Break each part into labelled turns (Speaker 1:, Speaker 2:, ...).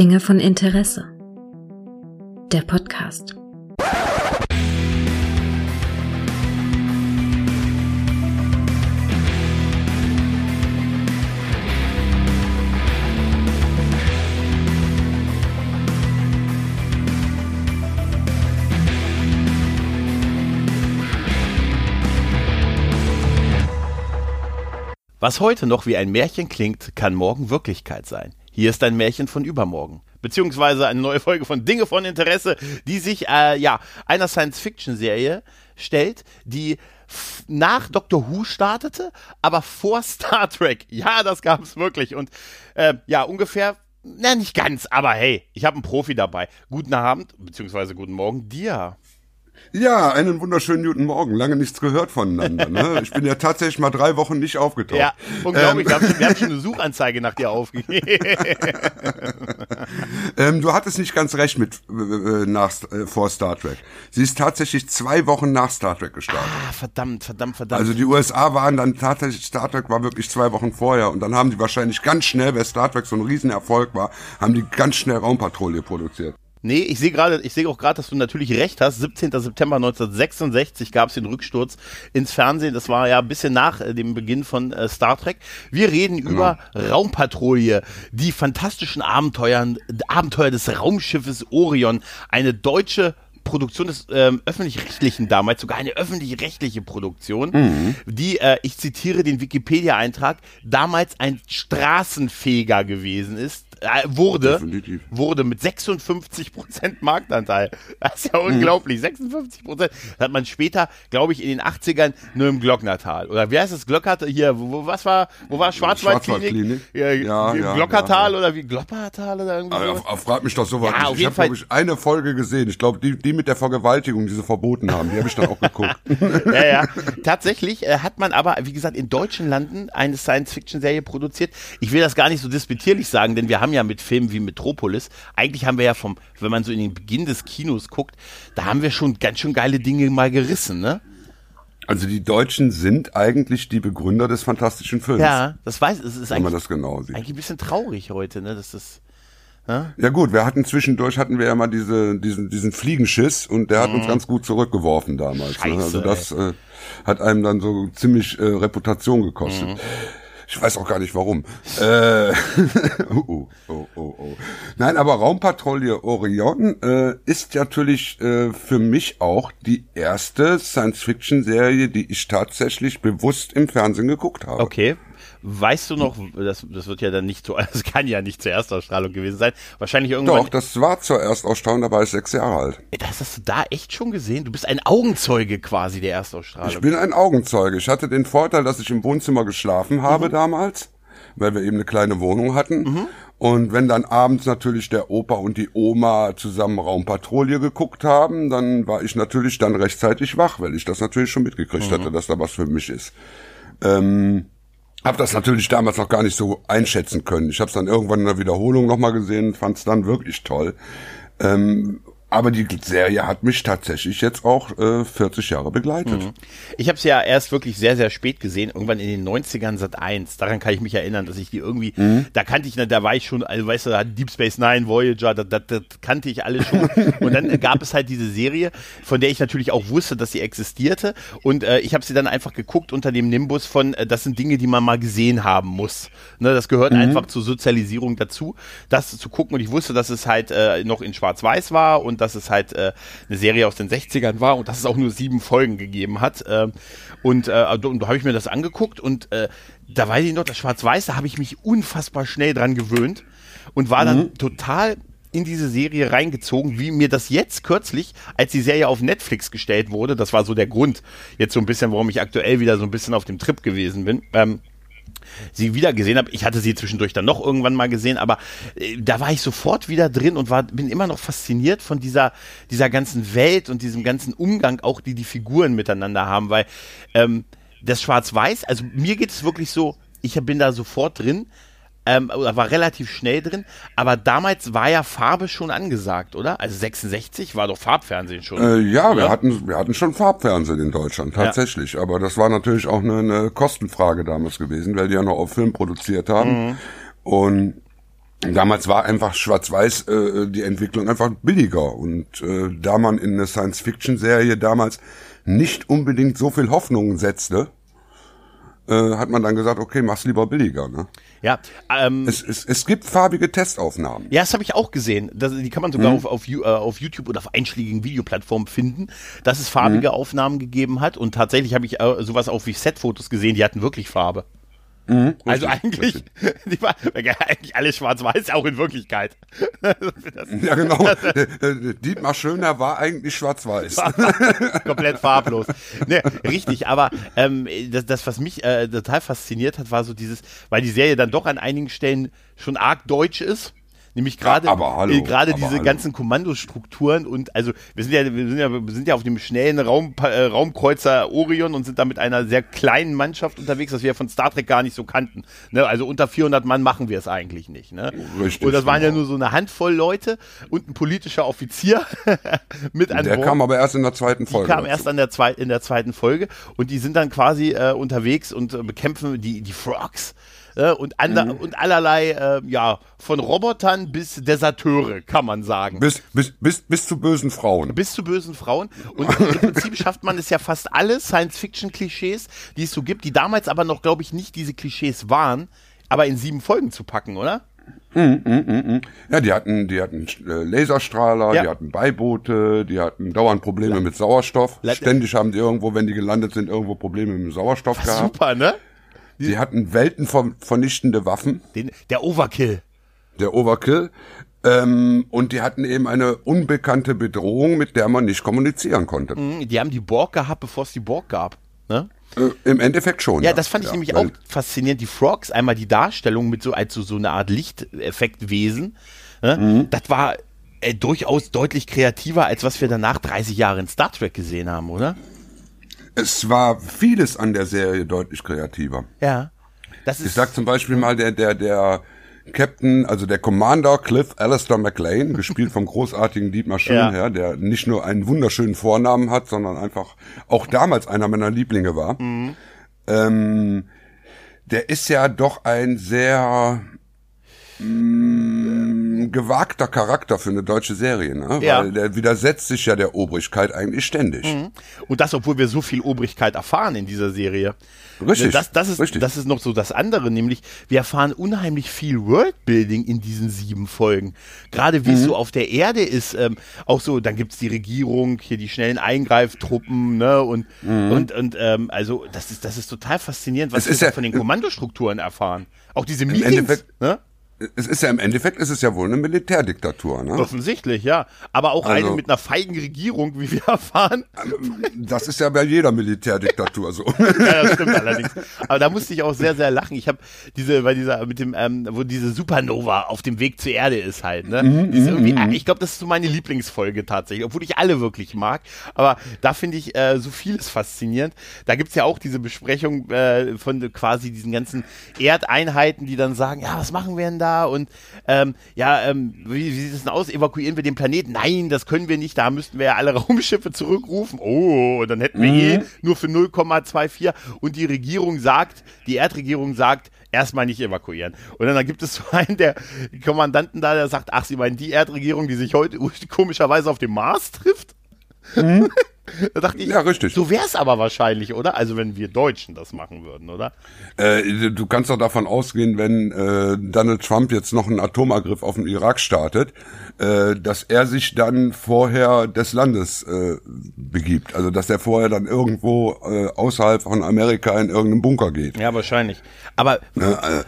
Speaker 1: Dinge von Interesse. Der Podcast.
Speaker 2: Was heute noch wie ein Märchen klingt, kann morgen Wirklichkeit sein. Hier ist ein Märchen von übermorgen. Beziehungsweise eine neue Folge von Dinge von Interesse, die sich äh, ja einer Science-Fiction-Serie stellt, die nach Doctor Who startete, aber vor Star Trek. Ja, das gab es wirklich. Und äh, ja, ungefähr na, nicht ganz, aber hey, ich habe einen Profi dabei. Guten Abend, beziehungsweise guten Morgen dir.
Speaker 3: Ja, einen wunderschönen guten Morgen. Lange nichts gehört voneinander. Ne? Ich bin ja tatsächlich mal drei Wochen nicht aufgetaucht.
Speaker 2: Ja, unglaublich. Ähm. Wir, haben, schon eine Suchanzeige nach dir aufgegeben.
Speaker 3: ähm, du hattest nicht ganz recht mit äh, nach äh, vor Star Trek. Sie ist tatsächlich zwei Wochen nach Star Trek gestartet.
Speaker 2: Ah, verdammt, verdammt, verdammt.
Speaker 3: Also die USA waren dann tatsächlich, Star Trek war wirklich zwei Wochen vorher und dann haben die wahrscheinlich ganz schnell, weil Star Trek so ein Riesenerfolg war, haben die ganz schnell Raumpatrouille produziert.
Speaker 2: Nee, ich sehe gerade, ich sehe auch gerade, dass du natürlich recht hast. 17. September 1966 gab es den Rücksturz ins Fernsehen. Das war ja ein bisschen nach äh, dem Beginn von äh, Star Trek. Wir reden genau. über Raumpatrouille, die fantastischen Abenteuern, Abenteuer des Raumschiffes Orion, eine deutsche Produktion des ähm, öffentlich-rechtlichen damals, sogar eine öffentlich-rechtliche Produktion, mhm. die, äh, ich zitiere den Wikipedia-Eintrag, damals ein Straßenfeger gewesen ist, äh, wurde, Definitiv. wurde mit 56 Prozent Marktanteil. Das ist ja mhm. unglaublich. 56 Prozent. Das hat man später, glaube ich, in den 80ern nur im Glocknertal. Oder wie heißt das? Glockertal? Hier, wo, was war, wo war Schwarzwaldklinik? Ja, ja, ja, Glockertal ja, oder wie Gloppertal oder irgendwie
Speaker 3: so. Frag mich doch sowas. Ja, ich habe, glaube ich, eine Folge gesehen. Ich glaube, die, die mit der Vergewaltigung, die sie verboten haben, die habe ich dann auch geguckt.
Speaker 2: ja, ja. Tatsächlich äh, hat man aber, wie gesagt, in deutschen Landen eine Science-Fiction-Serie produziert. Ich will das gar nicht so disputierlich sagen, denn wir haben ja mit Filmen wie Metropolis, eigentlich haben wir ja vom, wenn man so in den Beginn des Kinos guckt, da haben wir schon ganz schön geile Dinge mal gerissen, ne?
Speaker 3: Also die Deutschen sind eigentlich die Begründer des fantastischen Films.
Speaker 2: Ja, das weiß, es ist
Speaker 3: wenn man das genau sieht.
Speaker 2: eigentlich ein bisschen traurig heute, ne? Das ist
Speaker 3: ja? ja gut, wir hatten zwischendurch hatten wir ja mal diese, diesen, diesen Fliegenschiss und der hat mhm. uns ganz gut zurückgeworfen damals.
Speaker 2: Scheiße,
Speaker 3: ne? Also das äh, hat einem dann so ziemlich äh, Reputation gekostet. Mhm. Ich weiß auch gar nicht warum. äh, oh, oh, oh, oh. Nein, aber Raumpatrouille Orion äh, ist natürlich äh, für mich auch die erste Science-Fiction-Serie, die ich tatsächlich bewusst im Fernsehen geguckt habe.
Speaker 2: Okay, Weißt du noch, das, das wird ja dann nicht so, das kann ja nicht zur Erstausstrahlung gewesen sein. Wahrscheinlich irgendwann.
Speaker 3: Doch, das war zur Erstausstrahlung, da war ich sechs Jahre alt.
Speaker 2: Das hast du da echt schon gesehen? Du bist ein Augenzeuge quasi der Erstausstrahlung.
Speaker 3: Ich bin ein Augenzeuge. Ich hatte den Vorteil, dass ich im Wohnzimmer geschlafen habe mhm. damals, weil wir eben eine kleine Wohnung hatten. Mhm. Und wenn dann abends natürlich der Opa und die Oma zusammen Raumpatrouille geguckt haben, dann war ich natürlich dann rechtzeitig wach, weil ich das natürlich schon mitgekriegt mhm. hatte, dass da was für mich ist. Ähm, hab das natürlich damals noch gar nicht so einschätzen können. Ich habe es dann irgendwann in der Wiederholung nochmal gesehen, fand es dann wirklich toll. Ähm, aber die Serie hat mich tatsächlich jetzt auch äh, 40 Jahre begleitet. Mhm.
Speaker 2: Ich habe es ja erst wirklich sehr, sehr spät gesehen, irgendwann in den 90ern Sat 1. Daran kann ich mich erinnern, dass ich die irgendwie, mhm. da kannte ich, da war ich schon, also weißt du, Deep Space Nine, Voyager, das, das, das kannte ich alle schon. und dann gab es halt diese Serie, von der ich natürlich auch wusste, dass sie existierte. Und äh, ich habe sie dann einfach geguckt unter dem Nimbus von, äh, das sind Dinge, die man mal gesehen haben muss. Ne, das gehört mhm. einfach zur Sozialisierung dazu, das zu gucken. Und ich wusste, dass es halt äh, noch in Schwarz-Weiß war und dass es halt äh, eine Serie aus den 60ern war und dass es auch nur sieben Folgen gegeben hat. Äh, und, äh, und da habe ich mir das angeguckt und äh, da weiß ich noch, das Schwarz-Weiß, da habe ich mich unfassbar schnell dran gewöhnt und war dann mhm. total in diese Serie reingezogen, wie mir das jetzt kürzlich, als die Serie auf Netflix gestellt wurde, das war so der Grund, jetzt so ein bisschen, warum ich aktuell wieder so ein bisschen auf dem Trip gewesen bin, ähm, sie wieder gesehen habe. Ich hatte sie zwischendurch dann noch irgendwann mal gesehen, aber äh, da war ich sofort wieder drin und war, bin immer noch fasziniert von dieser, dieser ganzen Welt und diesem ganzen Umgang, auch die die Figuren miteinander haben, weil ähm, das Schwarz-Weiß, also mir geht es wirklich so, ich bin da sofort drin, ähm, oder war relativ schnell drin, aber damals war ja Farbe schon angesagt, oder? Also 66 war doch Farbfernsehen schon.
Speaker 3: Äh, ja, wir hatten, wir hatten schon Farbfernsehen in Deutschland, tatsächlich. Ja. Aber das war natürlich auch eine, eine, Kostenfrage damals gewesen, weil die ja noch auf Film produziert haben. Mhm. Und Damals war einfach Schwarz-Weiß äh, die Entwicklung einfach billiger und äh, da man in eine Science-Fiction-Serie damals nicht unbedingt so viel Hoffnungen setzte, äh, hat man dann gesagt, okay, mach's lieber billiger. Ne?
Speaker 2: Ja, ähm,
Speaker 3: Es, es, es gibt farbige Testaufnahmen.
Speaker 2: ja, das habe ich auch gesehen. Das, die kann man sogar
Speaker 3: Mhm.
Speaker 2: auf, auf, äh, auf YouTube oder auf einschlägigen Videoplattformen finden, dass es farbige
Speaker 3: Mhm.
Speaker 2: Aufnahmen gegeben hat. Und tatsächlich habe ich äh, sowas auch wie Setfotos gesehen, die hatten wirklich Farbe. Also
Speaker 3: Mhm. Richtig,
Speaker 2: eigentlich,
Speaker 3: richtig.
Speaker 2: war, eigentlich alles schwarz-weiß, auch in Wirklichkeit.
Speaker 3: Ja, genau. Dietmar Schöner war eigentlich schwarz-weiß.
Speaker 2: komplett farblos. Ne, richtig, aber ähm, das, das, was mich äh, total fasziniert hat, war so dieses, weil die Serie dann doch an einigen Stellen schon arg deutsch ist. Nämlich gerade
Speaker 3: Ja,
Speaker 2: äh, gerade diese
Speaker 3: hallo.
Speaker 2: ganzen Kommandostrukturen und also wir sind ja wir sind ja wir sind ja auf dem schnellen Raum, äh, Raumkreuzer Orion und sind da mit einer sehr kleinen Mannschaft unterwegs, das wir von Star Trek gar nicht so kannten. Ne? Also unter 400 Mann machen wir es eigentlich nicht. Ne?
Speaker 3: Richtig,
Speaker 2: und das waren ja
Speaker 3: genau.
Speaker 2: nur so eine Handvoll Leute und ein politischer Offizier mit an
Speaker 3: Der
Speaker 2: Bord.
Speaker 3: kam aber erst in der zweiten
Speaker 2: Die
Speaker 3: Folge.
Speaker 2: kam
Speaker 3: dazu.
Speaker 2: erst an der zweit, in der zweiten Folge und die sind dann quasi äh, unterwegs und äh, bekämpfen die, die Frogs äh, und, ander,
Speaker 3: Mhm.
Speaker 2: und allerlei, äh, ja, von Robotern bis Deserteure, kann man sagen.
Speaker 3: bis, bis, bis, bis zu bösen Frauen.
Speaker 2: bis zu bösen Frauen. Und im Prinzip schafft man es ja fast alle Science-Fiction-Klischees, die es so gibt, die damals aber noch, glaube ich, nicht diese Klischees waren, aber in sieben Folgen zu packen, oder?
Speaker 3: Ja, die hatten, die hatten äh, Laserstrahler,
Speaker 2: Ja.
Speaker 3: die hatten Beiboote, die hatten dauernd Probleme mit Sauerstoff.
Speaker 2: La-
Speaker 3: Ständig haben die irgendwo, wenn die gelandet sind, irgendwo Probleme mit dem Sauerstoff gehabt.
Speaker 2: Super, ne?
Speaker 3: Die hatten weltenvernichtende Waffen,
Speaker 2: Den, der Overkill.
Speaker 3: der Overkill. Ähm, und die hatten eben eine unbekannte Bedrohung, mit der man nicht kommunizieren konnte.
Speaker 2: Mhm, Die haben die Borg gehabt, bevor es die Borg gab. Ne?
Speaker 3: Äh, Im Endeffekt schon.
Speaker 2: Ja, das fand ich nämlich
Speaker 3: weil-
Speaker 2: auch faszinierend. Die Frogs, einmal die Darstellung mit so als so, so eine Art Lichteffektwesen. Ne?
Speaker 3: Mhm.
Speaker 2: Das war äh, durchaus deutlich kreativer, als was wir danach 30 Jahre in Star Trek gesehen haben, oder?
Speaker 3: Es war vieles an der Serie deutlich kreativer.
Speaker 2: Ja. Das
Speaker 3: Ich
Speaker 2: ist
Speaker 3: sag zum Beispiel mal, der, der, der Captain, also der Commander Cliff Alistair McLean, gespielt vom großartigen Dietmar Schönherr, der nicht nur einen wunderschönen Vornamen hat, sondern einfach auch damals einer meiner Lieblinge war. Ähm, der ist ja doch ein sehr mm, gewagter Charakter für eine deutsche Serie, ne?
Speaker 2: Ja.
Speaker 3: Weil der widersetzt sich ja der Obrigkeit eigentlich ständig.
Speaker 2: und das, obwohl wir so viel Obrigkeit erfahren in dieser Serie.
Speaker 3: Richtig,
Speaker 2: Das, das, ist,
Speaker 3: richtig.
Speaker 2: das ist noch so das andere, nämlich wir erfahren unheimlich viel Worldbuilding in diesen sieben Folgen. Gerade
Speaker 3: Mhm.
Speaker 2: wie es so auf der Erde ist, ähm, auch so, dann gibt's die Regierung, hier die schnellen Eingreiftruppen, ne, und, und, und ähm, also das ist, das ist total faszinierend, was
Speaker 3: Mhm. Es
Speaker 2: wir
Speaker 3: ja-
Speaker 2: von den Kommandostrukturen erfahren. Auch diese Meetings, ne?
Speaker 3: Es ist ja im Endeffekt, ist es ja wohl eine Militärdiktatur, ne?
Speaker 2: Offensichtlich, ja. Aber auch eine
Speaker 3: Also-
Speaker 2: mit einer feigen Regierung, wie wir erfahren.
Speaker 3: Das ist ja bei jeder Militärdiktatur so.
Speaker 2: Ja, das stimmt allerdings. Aber da musste ich auch sehr, sehr lachen. Ich habe diese, bei dieser, mit dem, ähm, wo diese Supernova auf dem Weg zur Erde ist halt, ne? Ist irgendwie, äh, ich glaube, das ist so meine Lieblingsfolge tatsächlich, obwohl ich alle wirklich mag. Aber da finde ich äh, so vieles faszinierend. Da gibt's ja auch diese Besprechung äh, von quasi diesen ganzen Erdeinheiten, die dann sagen, ja, was machen wir denn da? Und ähm, ja, ähm, wie, wie sieht es denn aus? Evakuieren wir den Planeten? Nein, das können wir nicht. Da müssten wir ja alle Raumschiffe zurückrufen. Oh, dann hätten wir eh nur für 0,24. Und die Regierung sagt, die Erdregierung sagt, erstmal nicht evakuieren. Und dann, gibt es so einen der Kommandanten da, der sagt, ach, Sie meinen die Erdregierung, die sich heute komischerweise auf dem Mars trifft? da dachte ich,
Speaker 3: Ja, richtig.
Speaker 2: so wäre es aber wahrscheinlich, oder? Also wenn wir Deutschen das machen würden, oder?
Speaker 3: Äh, du kannst doch davon ausgehen, wenn äh, Donald Trump jetzt noch einen Atomangriff auf den Irak startet, äh, dass er sich dann vorher des Landes äh, begibt. Also dass er vorher dann irgendwo äh, außerhalb von Amerika in irgendeinem Bunker geht.
Speaker 2: Ja, wahrscheinlich. Aber
Speaker 3: Ne, äh,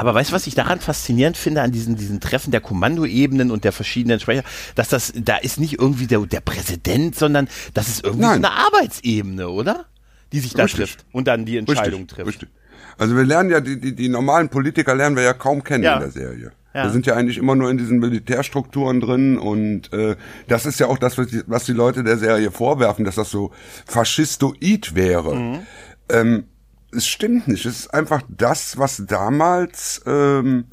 Speaker 2: Aber weißt du, was ich daran faszinierend finde, an diesen, diesen Treffen der Kommandoebenen und der verschiedenen Sprecher, dass das, da ist nicht irgendwie der, der Präsident, sondern das ist irgendwie so eine Arbeitsebene, oder? Die sich da
Speaker 3: Richtig.
Speaker 2: trifft und dann die Entscheidung
Speaker 3: richtig,
Speaker 2: trifft.
Speaker 3: richtig. Also wir lernen ja, die, die, die normalen Politiker lernen wir ja kaum kennen
Speaker 2: Ja.
Speaker 3: in der Serie.
Speaker 2: Ja.
Speaker 3: Wir sind ja eigentlich immer nur in diesen Militärstrukturen drin und äh, das ist ja auch das, was die, was die Leute der Serie vorwerfen, dass das so faschistoid wäre.
Speaker 2: Mhm.
Speaker 3: Ähm, es stimmt nicht. Es ist einfach das, was damals ähm,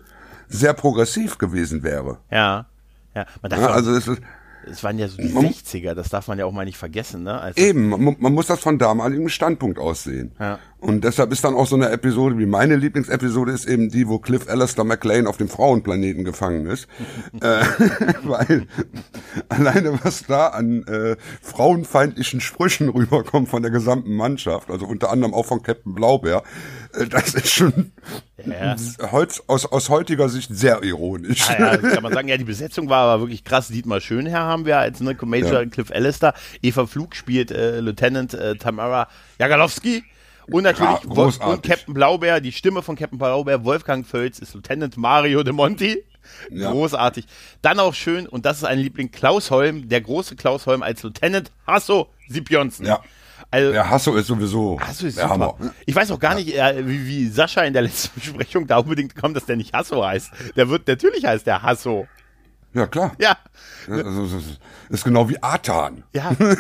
Speaker 3: sehr progressiv gewesen wäre.
Speaker 2: Ja. Ja, man darf
Speaker 3: Ja, also es ist,
Speaker 2: es waren ja so die 60er, das darf man ja auch mal nicht vergessen, ne?
Speaker 3: Also Eben, man, man, muss das von damaligem Standpunkt aussehen. Ja. Und deshalb ist dann auch so eine Episode, wie meine Lieblingsepisode ist eben die, wo Cliff Alistair McLean auf dem Frauenplaneten gefangen ist. äh, weil alleine was da an äh, frauenfeindlichen Sprüchen rüberkommt von der gesamten Mannschaft, also unter anderem auch von Captain Blaubeer, äh, das ist schon ja. Heutz, aus, aus heutiger Sicht sehr ironisch.
Speaker 2: Ja, ja, kann man sagen, ja, die Besetzung war aber wirklich krass. Dietmar Schönherr haben wir als ne, Major ja. Cliff Alistair. Eva Flug spielt äh, Lieutenant äh, Tamara Jagalowski. Und natürlich ja, und Captain Blaubeer, die Stimme von Captain Blaubeer, Wolfgang Völz ist Lieutenant Mario de Monti. Ja. Großartig. Dann auch schön, und das ist ein Liebling, Klaus Holm, der große Klaus Holm als Lieutenant Hasso Sipjonsen.
Speaker 3: Ja. Also, ja, Hasso ist sowieso
Speaker 2: Hasso ist super. Hammer. Ich weiß auch gar ja. nicht, wie, wie Sascha in der letzten Besprechung da unbedingt kommt, dass der nicht Hasso heißt. Der wird, natürlich heißt der Hasso.
Speaker 3: Ja, klar.
Speaker 2: Ja.
Speaker 3: Also, das ist genau wie Atan.
Speaker 2: Ja, ja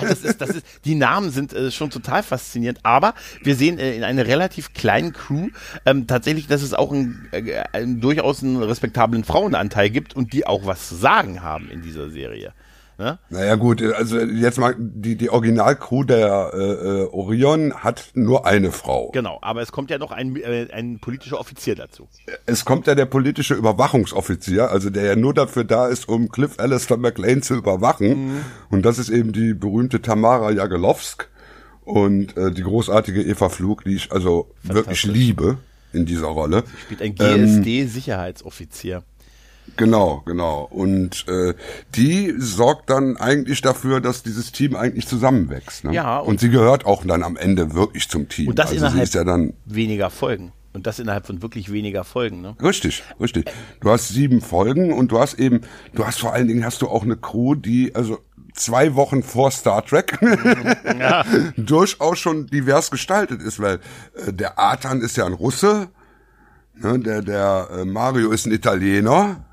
Speaker 2: das ist, das ist, die Namen sind äh, schon total faszinierend, aber wir sehen äh, in einer relativ kleinen Crew ähm, tatsächlich, dass es auch ein, äh, ein, durchaus einen respektablen Frauenanteil gibt und die auch was zu sagen haben in dieser Serie.
Speaker 3: Ne? Naja gut, also jetzt mal die, die Originalcrew der äh, äh, Orion hat nur eine Frau.
Speaker 2: Genau, aber es kommt ja noch ein, äh, ein politischer Offizier dazu.
Speaker 3: Es kommt ja der politische Überwachungsoffizier, also der ja nur dafür da ist, um Cliff Alistair McLean zu überwachen. Mhm. Und das ist eben die berühmte Tamara Jagelowsk und äh, die großartige Eva Flug, die ich also wirklich liebe in dieser Rolle.
Speaker 2: Sie spielt ein GSD-Sicherheitsoffizier. Ähm,
Speaker 3: Genau, genau. Und äh, die sorgt dann eigentlich dafür, dass dieses Team eigentlich zusammenwächst. Ne? Ja. Und, und, sie gehört auch dann am Ende wirklich zum Team.
Speaker 2: Und das also innerhalb ja dann weniger Folgen. Und das innerhalb von wirklich weniger Folgen, ne?
Speaker 3: Richtig, richtig. Du hast sieben Folgen und du hast eben, du hast vor allen Dingen hast du auch eine Crew, die, also zwei Wochen vor Star Trek ja. durchaus schon divers gestaltet ist, weil äh, der Athan ist ja ein Russe, ne, der, der äh, Mario ist ein Italiener,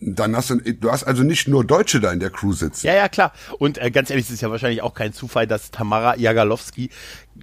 Speaker 3: dann hast du, du hast also nicht nur Deutsche da in der Crew sitzen.
Speaker 2: Ja, ja, klar. Und äh, ganz ehrlich, es ist ja wahrscheinlich auch kein Zufall, dass Tamara Jagalowski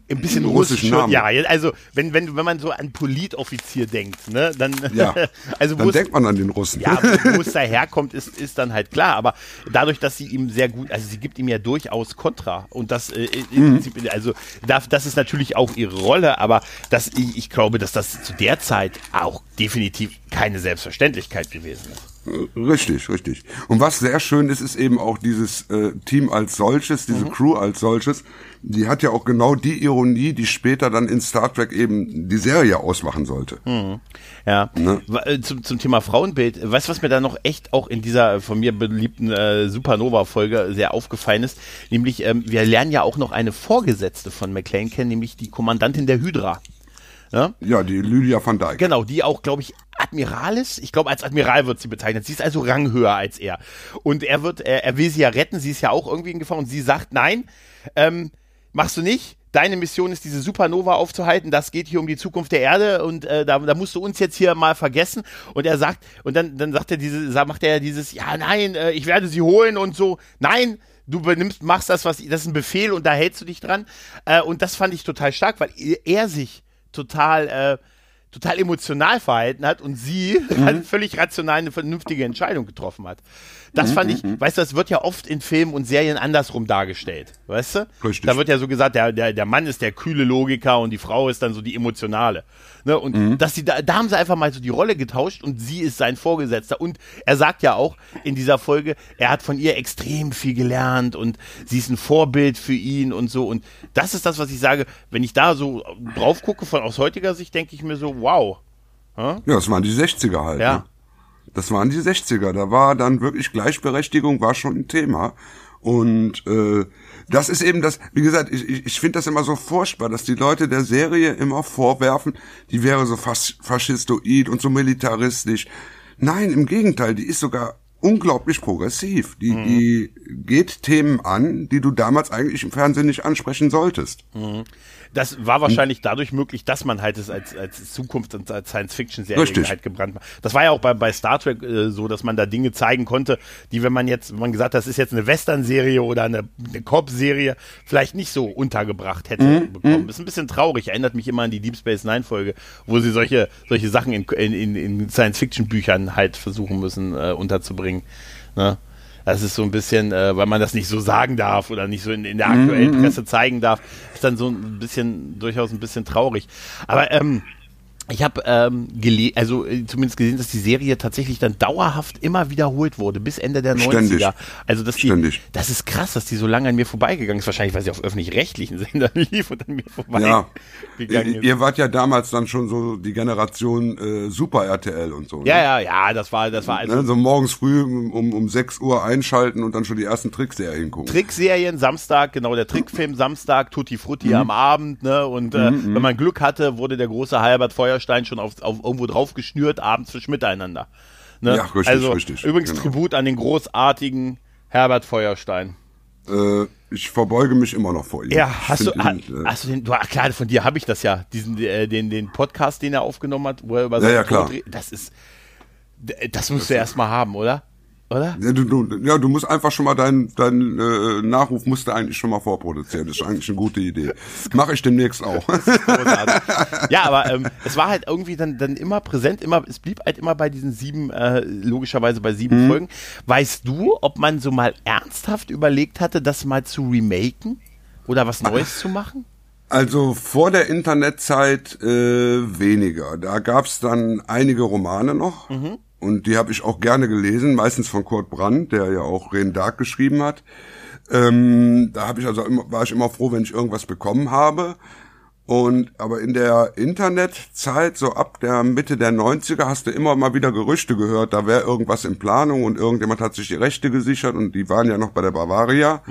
Speaker 2: ein bisschen russisch Namen. Ja, also wenn, wenn, wenn man so an Politoffizier denkt, ne, dann,
Speaker 3: ja, also dann denkt man an den Russen.
Speaker 2: Ja, wo es daherkommt, ist, ist dann halt klar. Aber dadurch, dass sie ihm sehr gut, also sie gibt ihm ja durchaus Kontra. Und das äh, im mhm. Prinzip, also das, das ist natürlich auch ihre Rolle, aber das, ich, ich glaube, dass das zu der Zeit auch definitiv keine Selbstverständlichkeit gewesen ist.
Speaker 3: Richtig, richtig. Und was sehr schön ist, ist eben auch dieses äh, Team als solches, diese mhm. Crew als solches. Die hat ja auch genau die Ironie, die später dann in Star Trek eben die Serie ausmachen sollte. Mhm.
Speaker 2: Ja. Ne? Äh, zum, zum Thema Frauenbild, weißt du, was mir da noch echt auch in dieser von mir beliebten äh, Supernova-Folge sehr aufgefallen ist? Nämlich, ähm, wir lernen ja auch noch eine Vorgesetzte von McLean kennen, nämlich die Kommandantin der Hydra.
Speaker 3: Ja, ja die Lydia van Dijk.
Speaker 2: Genau, die auch, glaube ich, Admiral ist. Ich glaube, als Admiral wird sie bezeichnet. Sie ist also ranghöher als er. Und er wird, er, er will sie ja retten. Sie ist ja auch irgendwie in Gefahr. Und sie sagt, nein, ähm, machst du nicht. Deine Mission ist, diese Supernova aufzuhalten. Das geht hier um die Zukunft der Erde und äh, da, da musst du uns jetzt hier mal vergessen. Und er sagt, und dann, dann sagt er diese, macht er dieses, ja, nein, äh, ich werde sie holen und so. Nein, du benimmst, machst das, was, das ist ein Befehl und da hältst du dich dran. Äh, und das fand ich total stark, weil er sich total, äh, total emotional verhalten hat und sie mhm. halt völlig rational eine vernünftige Entscheidung getroffen hat. Das fand ich, mhm. weißt du, das wird ja oft in Filmen und Serien andersrum dargestellt, weißt du? Richtig. Da wird ja so gesagt, der, der, der Mann ist der kühle Logiker und die Frau ist dann so die emotionale. Ne? Und mhm. dass sie da, da haben sie einfach mal so die Rolle getauscht und sie ist sein Vorgesetzter. Und er sagt ja auch in dieser Folge, er hat von ihr extrem viel gelernt und sie ist ein Vorbild für ihn und so. Und das ist das, was ich sage, wenn ich da so drauf gucke, von aus heutiger Sicht, denke ich mir so, wow.
Speaker 3: Ja, das waren die 60er halt. Ja. Ne? Das waren die 60er. Da war dann wirklich Gleichberechtigung war schon ein Thema. Und äh, das ist eben das, wie gesagt, ich, ich, ich finde das immer so furchtbar, dass die Leute der Serie immer vorwerfen, die wäre so fas faschistoid und so militaristisch. Nein, im Gegenteil, die ist sogar unglaublich progressiv. Die, mhm. die geht Themen an, die du damals eigentlich im Fernsehen nicht ansprechen solltest.
Speaker 2: Mhm. Das war wahrscheinlich dadurch möglich, dass man halt es als, als Zukunft und als Science-Fiction-Serie halt gebrannt war. Das war ja auch bei, bei Star Trek äh, so, dass man da Dinge zeigen konnte, die, wenn man jetzt, wenn man gesagt hat, das ist jetzt eine Western-Serie oder eine, eine Cop-Serie, vielleicht nicht so untergebracht hätte mhm. bekommen. Mhm. Ist ein bisschen traurig, erinnert mich immer an die Deep Space Nine-Folge, wo sie solche, solche Sachen in, in, in Science-Fiction-Büchern halt versuchen müssen äh, unterzubringen. Ne? Das ist so ein bisschen, äh, weil man das nicht so sagen darf oder nicht so in, in der aktuellen Presse zeigen darf, ist dann so ein bisschen, durchaus ein bisschen traurig. Aber ähm, ich habe ähm, gele also äh, zumindest gesehen, dass die Serie tatsächlich dann dauerhaft immer wiederholt wurde, bis Ende der
Speaker 3: Ständig.
Speaker 2: 90er. Also dass die,
Speaker 3: Ständig.
Speaker 2: das ist krass, dass die so lange an mir vorbeigegangen ist. Wahrscheinlich, weil sie auf öffentlich-rechtlichen Sendern lief und an mir
Speaker 3: Ja.
Speaker 2: vorbeigegangen
Speaker 3: Ihr,
Speaker 2: ist.
Speaker 3: ihr wart ja damals dann schon so die Generation äh, Super RTL und so.
Speaker 2: Ja,
Speaker 3: ne?
Speaker 2: ja, ja, das war, das war also
Speaker 3: Ne, so morgens früh um, um 6 Uhr einschalten und dann schon die ersten Trickserien gucken.
Speaker 2: Trickserien Samstag, genau der Trickfilm Samstag, Tutti Frutti
Speaker 3: Mhm.
Speaker 2: am Abend, ne? Und äh, wenn man Glück hatte, wurde der große Halbert Feuerstein schon auf, auf irgendwo drauf geschnürt, abends für Miteinander. Ne?
Speaker 3: Ja, richtig,
Speaker 2: also,
Speaker 3: richtig,
Speaker 2: Übrigens
Speaker 3: genau.
Speaker 2: Tribut an den großartigen Herbert Feuerstein.
Speaker 3: Äh, ich verbeuge mich immer noch vor ihm.
Speaker 2: Ja, hast du,
Speaker 3: ihn, äh,
Speaker 2: hast du den, du, klar, von dir habe ich das ja, diesen, äh, den, den Podcast, den er aufgenommen hat, wo er über
Speaker 3: Ja, ja, klar.
Speaker 2: Re- Das ist, das musst du erst mal haben, oder? Oder?
Speaker 3: Ja, du, du, ja, du musst einfach schon mal deinen dein, äh, Nachruf musst du eigentlich schon mal vorproduzieren. Das ist eigentlich eine gute Idee. Mache ich demnächst auch.
Speaker 2: Ja, aber ähm, es war halt irgendwie dann, dann immer präsent, immer, es blieb halt immer bei diesen sieben, äh, logischerweise bei sieben Folgen. Weißt du, ob man so mal ernsthaft überlegt hatte, das mal zu remaken? Oder was Neues zu machen?
Speaker 3: Also vor der Internetzeit äh, weniger. Da gab's dann einige Romane noch und die habe ich auch gerne gelesen, meistens von Kurt Brandt, der ja auch Ren Dark geschrieben hat. Ähm, da habe ich also immer, war ich immer froh, wenn ich irgendwas bekommen habe. Und aber in der Internetzeit, so ab der Mitte der 90er, hast du immer mal wieder Gerüchte gehört, da wäre irgendwas in Planung und irgendjemand hat sich die Rechte gesichert und die waren ja noch bei der Bavaria.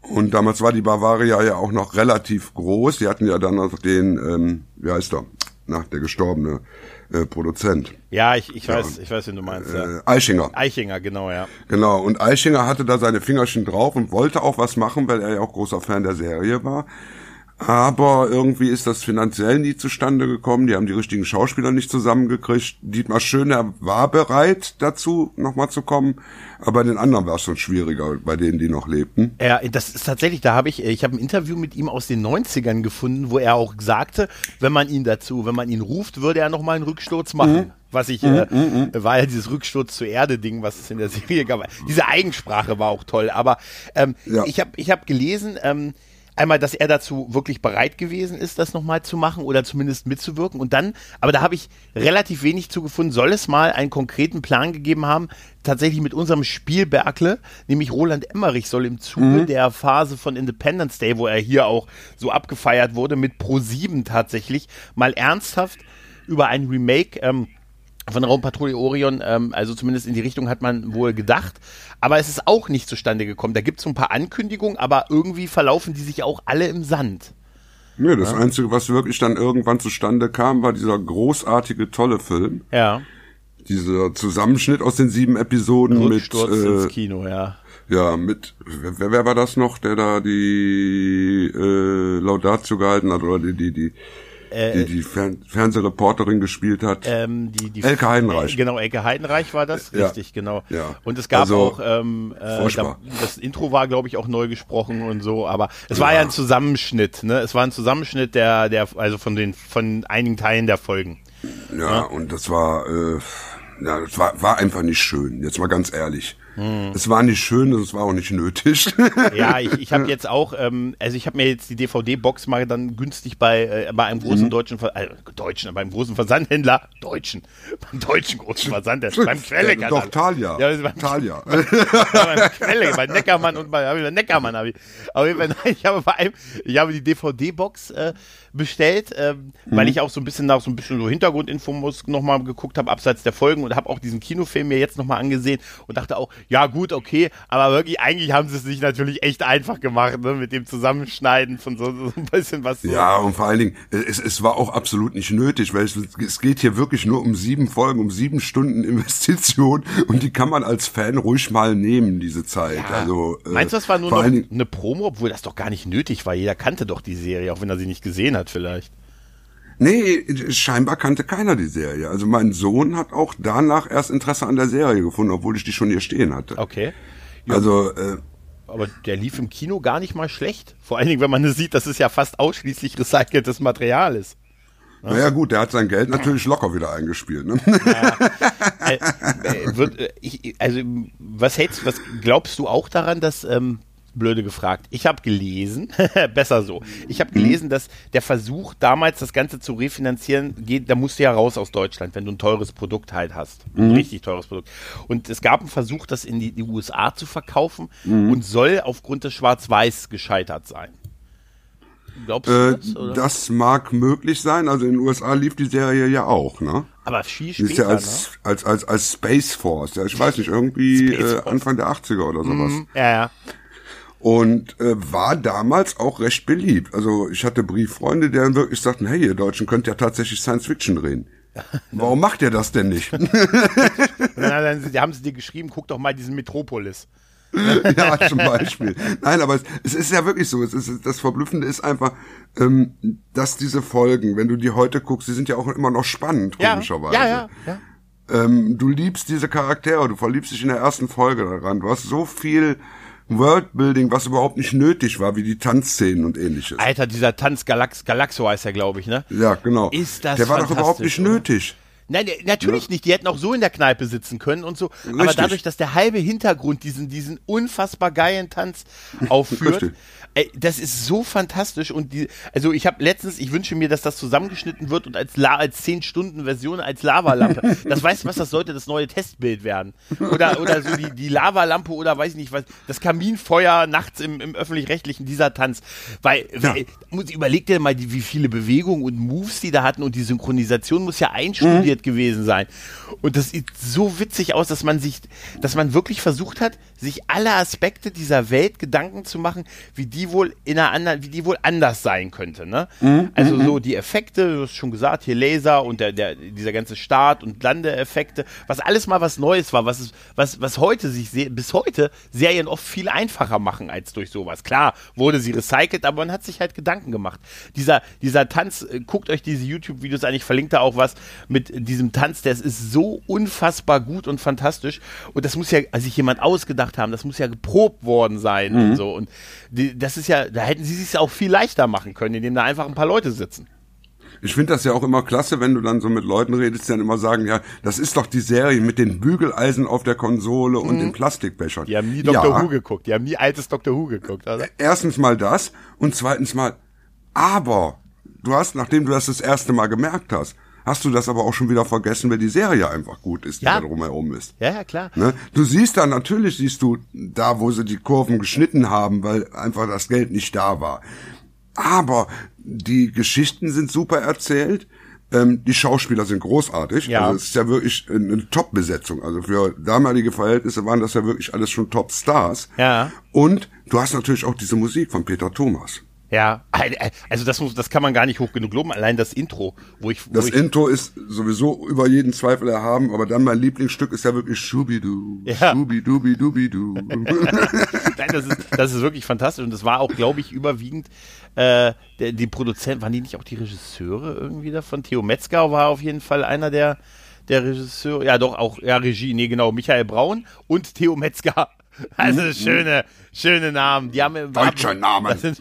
Speaker 3: Und damals war die Bavaria ja auch noch relativ groß. Die hatten ja dann noch den, ähm, wie heißt er? Na, der gestorbene äh, Produzent.
Speaker 2: Ja, ich, ich weiß, ich weiß, wen du meinst. Ja.
Speaker 3: Äh, Eichinger.
Speaker 2: Eichinger, genau, ja.
Speaker 3: Genau, und Eichinger hatte da seine Fingerchen drauf und wollte auch was machen, weil er ja auch großer Fan der Serie war. Aber irgendwie ist das finanziell nie zustande gekommen. Die haben die richtigen Schauspieler nicht zusammengekriegt. Dietmar Schöner war bereit dazu, nochmal zu kommen. Aber bei den anderen war es schon schwieriger, bei denen, die noch lebten.
Speaker 2: Ja, das ist tatsächlich, da habe ich, ich habe ein Interview mit ihm aus den 90ern gefunden, wo er auch sagte, wenn man ihn dazu, wenn man ihn ruft, würde er nochmal einen Rücksturz machen. Was ich, äh, war ja dieses Rücksturz zur Erde-Ding, was es in der Serie gab. Diese Eigensprache war auch toll. Aber ähm,
Speaker 3: Ja.
Speaker 2: ich habe ich hab gelesen, ähm, einmal, dass er dazu wirklich bereit gewesen ist, das nochmal zu machen oder zumindest mitzuwirken. Und dann, aber da habe ich relativ wenig zugefunden, soll es mal einen konkreten Plan gegeben haben, tatsächlich mit unserem Spielbergle, nämlich Roland Emmerich soll im Zuge der Phase von Independence Day, wo er hier auch so abgefeiert wurde, mit Pro7 tatsächlich mal ernsthaft über ein Remake ähm, von Raumpatrouille Orion, ähm, also zumindest in die Richtung hat man wohl gedacht. Aber es ist auch nicht zustande gekommen. Da gibt es so ein paar Ankündigungen, aber irgendwie verlaufen die sich auch alle im Sand.
Speaker 3: Nee, das Einzige, was wirklich dann irgendwann zustande kam, war dieser großartige, tolle Film.
Speaker 2: Ja.
Speaker 3: Dieser Zusammenschnitt aus den sieben Episoden
Speaker 2: Rücksturz
Speaker 3: mit,
Speaker 2: ins
Speaker 3: äh,
Speaker 2: Kino, ja.
Speaker 3: ja, mit, wer, wer war das noch, der da die äh, Laudatio gehalten hat oder die, die, die, die, die Fern Fernsehreporterin gespielt hat?
Speaker 2: Ähm, die, die
Speaker 3: Elke Heidenreich.
Speaker 2: Äh, genau, Elke Heidenreich war das,
Speaker 3: Ja.
Speaker 2: richtig, genau.
Speaker 3: Ja.
Speaker 2: Und es gab
Speaker 3: Also,
Speaker 2: auch, ähm, äh, da, das Intro war, glaube ich, auch neu gesprochen und so, aber es war ja ein Zusammenschnitt, ne? Es war ein Zusammenschnitt der, der, also von den, von einigen Teilen der Folgen.
Speaker 3: Ja, und das war, äh, ja, das war, war einfach nicht schön. Jetzt mal ganz ehrlich.
Speaker 2: Hm.
Speaker 3: Es war nicht schön und es war auch nicht nötig.
Speaker 2: Ja, ich, ich habe jetzt auch, ähm, also ich habe mir jetzt die DVD-Box mal dann günstig bei, äh, bei einem
Speaker 3: Mhm.
Speaker 2: großen deutschen, Ver äh, deutschen, beim großen Versandhändler, deutschen, beim deutschen großen Versandhändler, beim Quelle,
Speaker 3: Ja, Doch, Thalia.
Speaker 2: Ja, beim,
Speaker 3: Thalia.
Speaker 2: beim Quelle, bei Neckermann und bei, hab ich bei Neckermann habe ich. Aber ich, habe bei einem, ich habe die DVD-Box äh, bestellt, ähm, weil ich auch so ein bisschen nach so ein bisschen so Hintergrundinfos nochmal geguckt habe, abseits der Folgen und habe auch diesen Kinofilm mir jetzt nochmal angesehen und dachte auch, ja gut, okay, aber wirklich, eigentlich haben sie es sich natürlich echt einfach gemacht, ne, mit dem Zusammenschneiden von so, so ein bisschen was. So.
Speaker 3: Ja, und vor allen Dingen, es, es war auch absolut nicht nötig, weil es, es geht hier wirklich nur um sieben Folgen, um sieben Stunden Investition und die kann man als Fan ruhig mal nehmen, diese Zeit. also, äh,
Speaker 2: Meinst du, das war nur noch eine Promo, obwohl das doch gar nicht nötig war? Jeder kannte doch die Serie, auch wenn er sie nicht gesehen hat vielleicht.
Speaker 3: Nee, scheinbar kannte keiner die Serie. Also mein Sohn hat auch danach erst Interesse an der Serie gefunden, obwohl ich die schon hier stehen hatte.
Speaker 2: Okay.
Speaker 3: Also, äh,
Speaker 2: Aber der lief im Kino gar nicht mal schlecht. Vor allen Dingen, wenn man sieht, dass es ja fast ausschließlich recyceltes Material ist.
Speaker 3: Naja gut, der hat sein Geld natürlich locker wieder eingespielt. Ne?
Speaker 2: Ja. Äh, äh, wird, äh, ich, also was hältst, was glaubst du auch daran, dass ähm, blöde gefragt. Ich habe gelesen, besser so. Ich habe gelesen, dass der Versuch damals das Ganze zu refinanzieren geht, da musst du ja raus aus Deutschland, wenn du ein teures Produkt halt hast, mhm. ein richtig teures Produkt. Und es gab einen Versuch, das in die, die USA zu verkaufen mhm. und soll aufgrund des Schwarz-Weiß gescheitert sein.
Speaker 3: Glaubst du äh, das? Oder? Das mag möglich sein. Also in den USA lief die Serie ja auch, ne?
Speaker 2: Aber viel später,
Speaker 3: ist ja als, ne? als, als, als Space Force. Ja, ich weiß nicht, irgendwie äh, Anfang der 80er oder sowas. Mhm,
Speaker 2: ja, ja
Speaker 3: und äh, war damals auch recht beliebt. Also ich hatte Brieffreunde, die dann wirklich sagten, hey, ihr Deutschen könnt ja tatsächlich Science Fiction drehen. Warum macht ihr das denn nicht?
Speaker 2: dann, dann haben sie dir geschrieben, guck doch mal diesen Metropolis.
Speaker 3: ja, zum Beispiel. Nein, aber es, es, ist ja wirklich so. Es ist, das Verblüffende ist einfach, ähm, dass diese Folgen, wenn du die heute guckst, die sind ja auch immer noch spannend, komischerweise.
Speaker 2: Ja, ja, ja.
Speaker 3: Ähm, du liebst diese Charaktere, du verliebst dich in der ersten Folge daran. Du hast so viel Worldbuilding, was überhaupt nicht nötig war, wie die Tanzszenen und ähnliches.
Speaker 2: Alter, dieser Tanz Galax Galaxo heißt er, glaube ich, ne?
Speaker 3: Ja, genau.
Speaker 2: Ist das
Speaker 3: Der war doch überhaupt nicht oder? nötig.
Speaker 2: Nein, natürlich ja. nicht. Die hätten auch so in der Kneipe sitzen können und so. Richtig. Aber dadurch, dass der halbe Hintergrund diesen, diesen unfassbar geilen Tanz aufführt. Ey, das ist so fantastisch und die, also ich habe letztens, ich wünsche mir, dass das zusammengeschnitten wird und als La als 10 Stunden Version als Lavalampe. das weißt du was, das sollte das neue Testbild werden. Oder oder so die die Lavalampe oder weiß ich nicht was, das Kaminfeuer nachts im, im öffentlich-rechtlichen dieser Tanz, weil ja. muss überleg dir mal, wie viele Bewegungen und Moves die da hatten und die Synchronisation muss ja einstudiert. Gewesen sein. Und das sieht so witzig aus, dass man sich, dass man wirklich versucht hat, sich alle Aspekte dieser Welt Gedanken zu machen, wie die wohl in einer anderen, wie die wohl anders sein könnte. Ne? Mhm. Also mhm, so mhm. die Effekte, du hast schon gesagt, hier Laser und der, der, dieser ganze Start- und Landeeffekte, was alles mal was Neues war, was, ist, was, was heute sich bis heute Serien oft viel einfacher machen als durch sowas. Klar, wurde sie recycelt, aber man hat sich halt Gedanken gemacht. Dieser, dieser Tanz, äh, guckt euch diese YouTube-Videos an, ich verlinke da auch was mit diesem Tanz, der ist so unfassbar gut und fantastisch. Und das muss ja sich jemand ausgedacht haben, das muss ja geprobt worden sein mhm. und so. Und die, das ist ja, da hätten sie sich auch viel leichter machen können, indem da einfach ein paar Leute sitzen.
Speaker 3: Ich finde das ja auch immer klasse, wenn du dann so mit Leuten redest, die dann immer sagen, ja, das ist doch die Serie mit den Bügeleisen auf der Konsole und mhm. den Plastikbechern.
Speaker 2: Die haben nie Dr. Ja. Who geguckt, die haben nie altes Dr. Who geguckt, oder?
Speaker 3: Erstens mal das und zweitens mal, aber du hast, nachdem du das das erste Mal gemerkt hast, hast du das aber auch schon wieder vergessen, weil die Serie einfach gut ist, die ja. da drumherum ist.
Speaker 2: Ja, ja, klar.
Speaker 3: Ne? Du siehst da, natürlich siehst du da, wo sie die Kurven geschnitten haben, weil einfach das Geld nicht da war. Aber die Geschichten sind super erzählt. Ähm, die Schauspieler sind großartig. Ja. Also es ist ja wirklich eine Top-Besetzung. Also für damalige Verhältnisse waren das ja wirklich alles schon Top-Stars.
Speaker 2: Ja.
Speaker 3: Und du hast natürlich auch diese Musik von Peter Thomas.
Speaker 2: Ja, also das muss, das kann man gar nicht hoch genug loben. Allein das Intro, wo ich. Wo
Speaker 3: das
Speaker 2: ich
Speaker 3: Intro ist sowieso über jeden Zweifel erhaben, aber dann mein Lieblingsstück ist ja wirklich Schubidu, ja. Schubidubidubidu.
Speaker 2: Nein, das ist, das ist wirklich fantastisch und das war auch, glaube ich, überwiegend äh, der, die Produzenten, waren die nicht auch die Regisseure irgendwie davon? Theo Metzger war auf jeden Fall einer der der Regisseur, ja doch auch, ja Regie, nee genau, Michael Braun und Theo Metzger also mhm. schöne, schöne Namen. Die haben
Speaker 3: Deutsche Namen.
Speaker 2: Sind,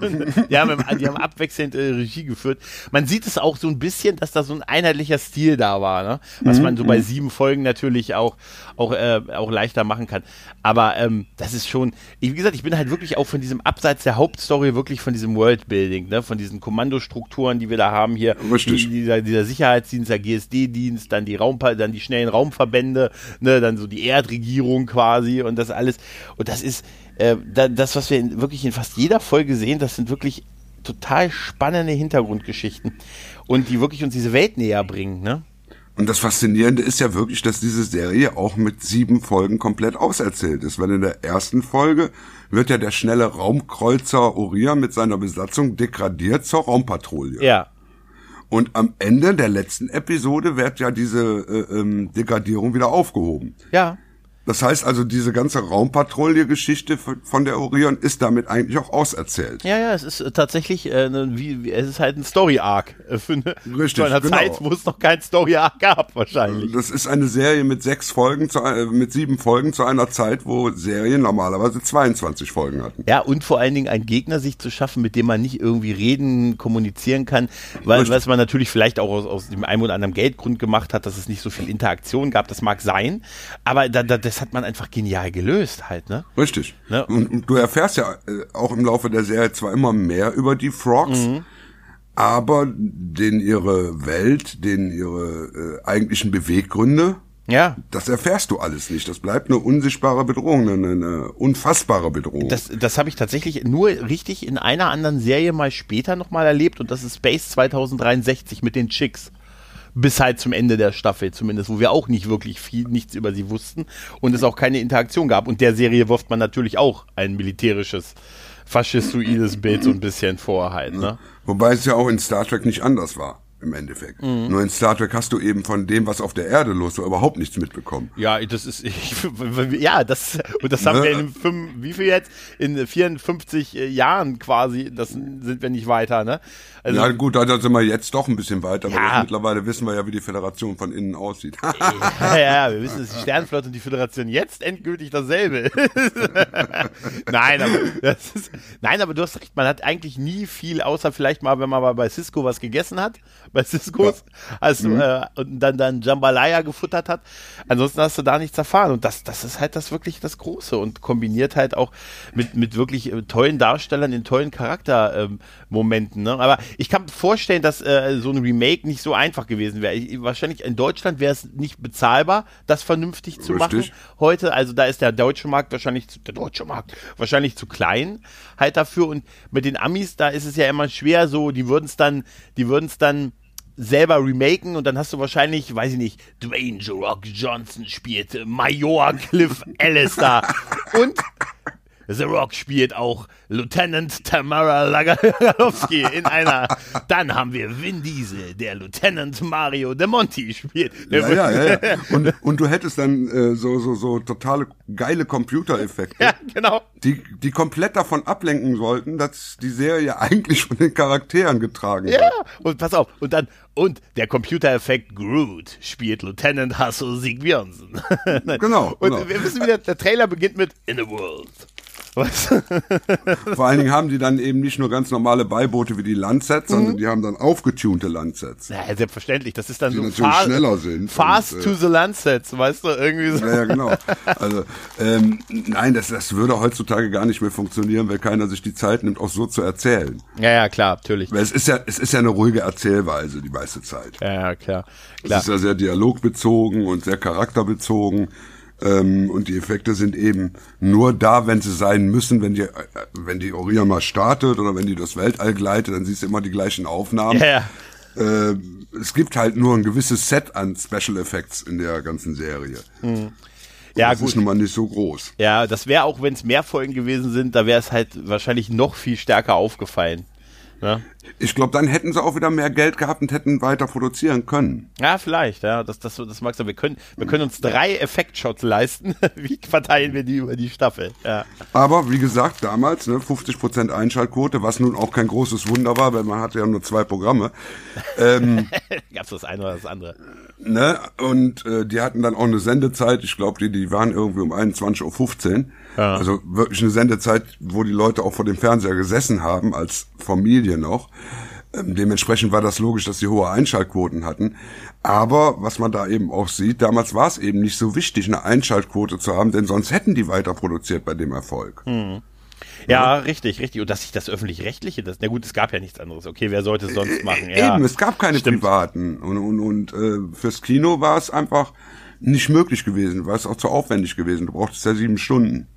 Speaker 2: die, haben, die haben abwechselnd äh, Regie geführt. Man sieht es auch so ein bisschen, dass da so ein einheitlicher Stil da war, ne? was mhm. man so bei mhm. sieben Folgen natürlich auch, auch, äh, auch leichter machen kann. Aber ähm, das ist schon, wie gesagt, ich bin halt wirklich auch von diesem Abseits der Hauptstory, wirklich von diesem Worldbuilding, ne? von diesen Kommandostrukturen, die wir da haben hier.
Speaker 3: Richtig.
Speaker 2: Dieser, dieser Sicherheitsdienst, der GSD-Dienst, dann die Raum, dann die schnellen Raumverbände, ne? dann so die Erdregierung quasi und das alles. Und das ist äh, das, was wir in, wirklich in fast jeder Folge sehen, das sind wirklich total spannende Hintergrundgeschichten und die wirklich uns diese Welt näher bringen, ne?
Speaker 3: Und das Faszinierende ist ja wirklich, dass diese Serie auch mit sieben Folgen komplett auserzählt ist. Weil in der ersten Folge wird ja der schnelle Raumkreuzer Uriah mit seiner Besatzung degradiert zur Raumpatrouille.
Speaker 2: Ja.
Speaker 3: Und am Ende der letzten Episode wird ja diese äh, ähm, Degradierung wieder aufgehoben.
Speaker 2: Ja.
Speaker 3: Das heißt also, diese ganze Raumpatrouille-Geschichte von der Orion ist damit eigentlich auch auserzählt.
Speaker 2: Ja, ja, es ist äh, tatsächlich, äh, ne, wie, wie, es ist halt ein Story-Arc äh, für eine,
Speaker 3: Richtig,
Speaker 2: zu einer
Speaker 3: genau.
Speaker 2: Zeit, wo es noch kein Story-Arc gab, wahrscheinlich.
Speaker 3: Das ist eine Serie mit sechs Folgen, zu, äh, mit sieben Folgen zu einer Zeit, wo Serien normalerweise 22 Folgen hatten.
Speaker 2: Ja, und vor allen Dingen einen Gegner sich zu schaffen, mit dem man nicht irgendwie reden, kommunizieren kann, weil was man natürlich vielleicht auch aus, aus dem einen oder anderen Geldgrund gemacht hat, dass es nicht so viel Interaktion gab, das mag sein, aber da, da, das hat man einfach genial gelöst halt, ne?
Speaker 3: Richtig. Und, und du erfährst ja äh, auch im Laufe der Serie zwar immer mehr über die Frogs,
Speaker 2: Mhm.
Speaker 3: aber den ihre Welt, den ihre äh, eigentlichen Beweggründe,
Speaker 2: Ja,
Speaker 3: das erfährst du alles nicht. Das bleibt eine unsichtbare Bedrohung, eine, eine unfassbare Bedrohung.
Speaker 2: das, das habe ich tatsächlich nur richtig in einer anderen Serie mal später nochmal erlebt und das ist Space 2063 mit den Chicks. Bis halt zum Ende der Staffel zumindest, wo wir auch nicht wirklich viel, nichts über sie wussten und es auch keine Interaktion gab. Und der Serie wirft man natürlich auch ein militärisches, faschistoides Bild so ein bisschen vor halt, ne?
Speaker 3: Wobei es ja auch in Star Trek nicht anders war, im Endeffekt.
Speaker 2: Mhm.
Speaker 3: Nur in Star Trek hast du eben von dem, was auf der Erde los war, überhaupt nichts mitbekommen.
Speaker 2: Ja, das ist, ich, ja, das, und das haben
Speaker 3: Ne?
Speaker 2: wir in fünf, wie viel jetzt? In 54 Jahren quasi, das sind wir nicht weiter, ne? Also,
Speaker 3: ja gut, da sind wir jetzt doch ein bisschen weiter,
Speaker 2: Ja.
Speaker 3: aber mittlerweile wissen wir ja, wie die Föderation von innen aussieht.
Speaker 2: ja, ja, wir wissen, dass die Sternenflotte und die Föderation jetzt endgültig dasselbe. nein, aber das ist, nein, aber du hast recht, man hat eigentlich nie viel, außer vielleicht mal, wenn man mal bei Cisco was gegessen hat, bei Cisco's, also, äh, und dann, dann Jambalaya gefuttert hat. Ansonsten hast du da nichts erfahren. Und das, das ist halt das wirklich das Große und kombiniert halt auch mit, mit wirklich äh, tollen Darstellern in tollen Charaktermomenten. Ähm, ne? Aber ich kann mir vorstellen, dass äh, so ein Remake nicht so einfach gewesen wäre. Ich- Wahrscheinlich in Deutschland wäre es nicht bezahlbar, das vernünftig zu machen
Speaker 3: Richtig.
Speaker 2: heute. Also da ist der deutsche Markt wahrscheinlich zu, der deutsche Markt wahrscheinlich zu klein halt dafür. Und mit den Amis, da ist es ja immer schwer so, die würden es dann, die würden es dann selber remaken und dann hast du wahrscheinlich, weiß ich nicht, Dwayne The Rock Johnson spielt Major Cliff Alistair. Und The Rock spielt auch Lieutenant Tamara Lagalowski in einer. Dann haben wir Vin Diesel, der Lieutenant Mario De Monti spielt.
Speaker 3: ja, ja, ja, ja. Und, und du hättest dann äh, so, so, so totale geile Computereffekte,
Speaker 2: Ja, genau.
Speaker 3: die, die komplett davon ablenken sollten, dass die Serie eigentlich von den Charakteren getragen wird.
Speaker 2: Ja, und pass auf, und dann, und der Computereffekt Groot spielt Lieutenant Hasso Sigbjörnsen.
Speaker 3: Genau,
Speaker 2: Und
Speaker 3: genau.
Speaker 2: wir wissen wieder, der Trailer beginnt mit In a World. Was?
Speaker 3: Vor allen Dingen haben die dann eben nicht nur ganz normale Beiboote wie die Landsets,
Speaker 2: Mhm.
Speaker 3: sondern die haben dann aufgetunte Landsets.
Speaker 2: Ja, selbstverständlich, das ist dann
Speaker 3: Die
Speaker 2: so
Speaker 3: natürlich
Speaker 2: fa-
Speaker 3: schneller sind
Speaker 2: Fast
Speaker 3: und, äh,
Speaker 2: to the Landsets, weißt du, irgendwie so.
Speaker 3: Ja, ja, genau. Also, ähm, nein, das, das würde heutzutage gar nicht mehr funktionieren, weil keiner sich die Zeit nimmt, auch so zu erzählen.
Speaker 2: Ja, ja, klar, natürlich.
Speaker 3: Weil es ist ja, es ist ja eine ruhige Erzählweise die meiste Zeit.
Speaker 2: Ja, ja, klar.
Speaker 3: Es
Speaker 2: klar.
Speaker 3: ist ja sehr dialogbezogen und sehr charakterbezogen. Ähm, und die Effekte sind eben nur da, wenn sie sein müssen, wenn die, äh, wenn die Orion mal startet oder wenn die durchs Weltall gleitet, dann siehst du immer die gleichen Aufnahmen.
Speaker 2: Ja.
Speaker 3: Äh, es gibt halt nur ein gewisses Set an Special Effects in der ganzen Serie.
Speaker 2: Ja,
Speaker 3: das
Speaker 2: gut.
Speaker 3: ist nun mal nicht so groß.
Speaker 2: Ja, das wäre auch, wenn es mehr Folgen gewesen sind, da wäre es halt wahrscheinlich noch viel stärker aufgefallen. Ne?
Speaker 3: Ich glaube, dann hätten sie auch wieder mehr Geld gehabt und hätten weiter produzieren können.
Speaker 2: Ja, vielleicht, ja, das, das, das magst du. Wir können, wir können uns drei Effektshots leisten. Wie verteilen wir die über die Staffel? Ja.
Speaker 3: Aber wie gesagt, damals ne, 50% Einschaltquote, was nun auch kein großes Wunder war, weil man hatte ja nur zwei Programme. Ähm,
Speaker 2: Gab's das eine oder das andere?
Speaker 3: ne? Und äh, die hatten dann auch eine Sendezeit, ich glaube, die, die waren irgendwie um 21.15 Uhr.
Speaker 2: Ja.
Speaker 3: Also wirklich eine Sendezeit, wo die Leute auch vor dem Fernseher gesessen haben, als Familie noch. Ähm, dementsprechend war das logisch, dass sie hohe Einschaltquoten hatten. Aber was man da eben auch sieht, damals war es eben nicht so wichtig, eine Einschaltquote zu haben, denn sonst hätten die weiter produziert bei dem Erfolg.
Speaker 2: Ja, richtig, richtig. Und dass sich das öffentlich-rechtliche, das, na gut, es gab ja nichts anderes. Okay, wer sollte es sonst machen? Ja,
Speaker 3: Eben, es gab keine
Speaker 2: stimmt.
Speaker 3: privaten. Und, und, und äh, fürs Kino war es einfach nicht möglich gewesen, war es auch zu aufwendig gewesen. Du brauchtest ja sieben Stunden.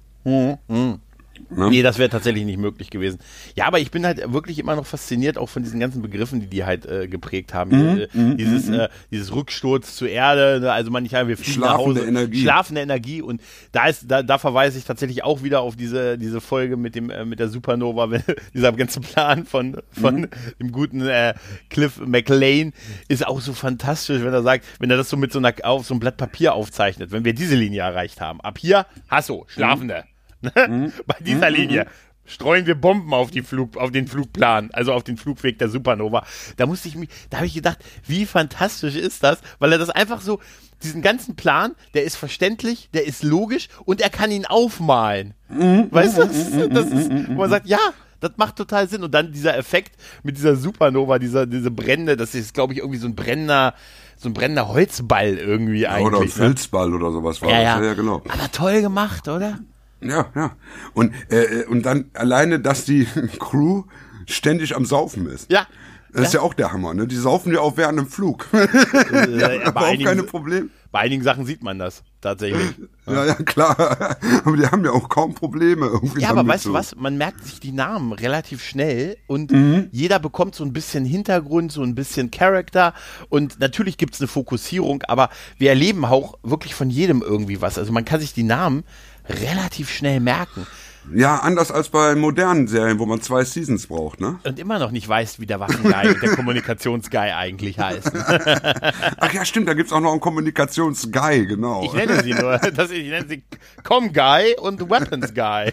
Speaker 2: Ne? Nee, das wäre tatsächlich nicht möglich gewesen. Ja, aber ich bin halt wirklich immer noch fasziniert auch von diesen ganzen Begriffen, die die halt äh, geprägt haben. Mhm, äh, dieses, mhm. äh, dieses Rücksturz zur Erde, ne? also man nicht, wir fliegen
Speaker 3: schlafende
Speaker 2: nach Hause,
Speaker 3: Energie.
Speaker 2: schlafende Energie und da ist, da, da verweise ich tatsächlich auch wieder auf diese, diese Folge mit dem, äh, mit der Supernova, wenn, dieser ganze Plan von, von mhm. dem guten äh, Cliff McLean ist auch so fantastisch, wenn er sagt, wenn er das so mit so einer, auf so einem Blatt Papier aufzeichnet, wenn wir diese Linie erreicht haben. Ab hier, Hasso, Schlafende. Mhm. Bei dieser mhm. Linie streuen wir Bomben auf, die Flug, auf den Flugplan, also auf den Flugweg der Supernova. Da musste ich mich, da habe ich gedacht, wie fantastisch ist das, weil er das einfach so, diesen ganzen Plan, der ist verständlich, der ist logisch und er kann ihn aufmalen. Mhm. Weißt du, das ist, das ist, wo man sagt, ja, das macht total Sinn. Und dann dieser Effekt mit dieser Supernova, dieser, diese Brände, das ist, glaube ich, irgendwie so ein brennender, so ein brennender Holzball irgendwie eigentlich.
Speaker 3: Oder ein Filzball ne? oder sowas war
Speaker 2: ja, das. Ja.
Speaker 3: ja, genau.
Speaker 2: Aber toll gemacht, oder?
Speaker 3: Ja, ja. Und, äh, äh, und dann alleine, dass die Crew ständig am Saufen ist.
Speaker 2: Ja.
Speaker 3: Das ja. ist ja auch der Hammer, ne? Die saufen ja auch während dem Flug. Äh, ja, aber auch keine Probleme.
Speaker 2: Bei einigen Sachen sieht man das tatsächlich.
Speaker 3: Ja, ja, klar. Aber die haben ja auch kaum Probleme. Irgendwie
Speaker 2: ja, aber weißt du was? Man merkt sich die Namen relativ schnell und mhm. jeder bekommt so ein bisschen Hintergrund, so ein bisschen Charakter und natürlich gibt es eine Fokussierung, aber wir erleben auch wirklich von jedem irgendwie was. Also man kann sich die Namen relativ schnell merken.
Speaker 3: Ja, anders als bei modernen Serien, wo man zwei Seasons braucht, ne?
Speaker 2: Und immer noch nicht weiß, wie der Waffenguy der Kommunikationsguy eigentlich heißen.
Speaker 3: Ach ja, stimmt, da gibt's auch noch einen Kommunikationsguy, genau.
Speaker 2: Ich nenne sie nur, das, ich nenne sie Com-Guy und Weapons-Guy.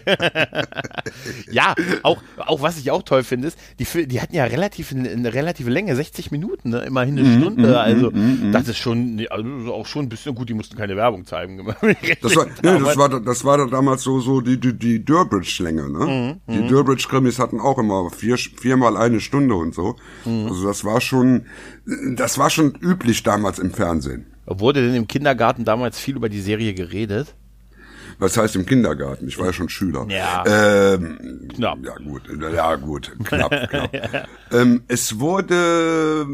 Speaker 2: ja, auch, auch was ich auch toll finde, ist, die, die hatten ja relativ eine relative Länge, 60 Minuten, ne? immerhin eine mhm, Stunde. Mhm, also mhm, das ist schon, also auch schon ein bisschen gut, die mussten keine Werbung zeigen.
Speaker 3: das war, nee, das war, das war damals so, so die, die, die Dürr Durbridge-Länge, ne? Mhm. Die Durbridge-Krimis hatten auch immer vier, viermal eine Stunde und so. Mhm. Also das war schon, das war schon üblich damals im Fernsehen.
Speaker 2: Wurde denn im Kindergarten damals viel über die Serie geredet?
Speaker 3: Was heißt im Kindergarten? Ich war ja schon Schüler.
Speaker 2: Ja.
Speaker 3: Ähm, knapp. Ja gut, ja gut, knapp, knapp. ja. ähm, es wurde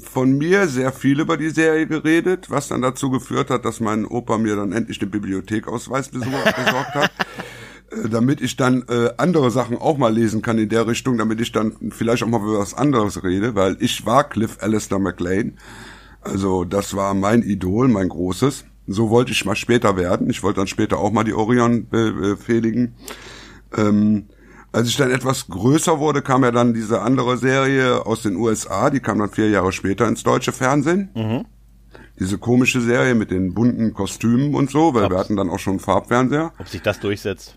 Speaker 3: von mir sehr viel über die Serie geredet, was dann dazu geführt hat, dass mein Opa mir dann endlich den Bibliothekausweis besorgt hat. Äh, damit ich dann äh, andere Sachen auch mal lesen kann in der Richtung, damit ich dann vielleicht auch mal über was anderes rede, weil ich war Cliff Alistair McLean. Also das war mein Idol, mein großes. So wollte ich mal später werden. Ich wollte dann später auch mal die Orion befehligen. Ähm, als ich dann etwas größer wurde, kam ja dann diese andere Serie aus den USA, die kam dann vier Jahre später ins deutsche Fernsehen. Mhm. Diese komische Serie mit den bunten Kostümen und so, weil Ob's, wir hatten dann auch schon Farbfernseher.
Speaker 2: Ob sich das durchsetzt?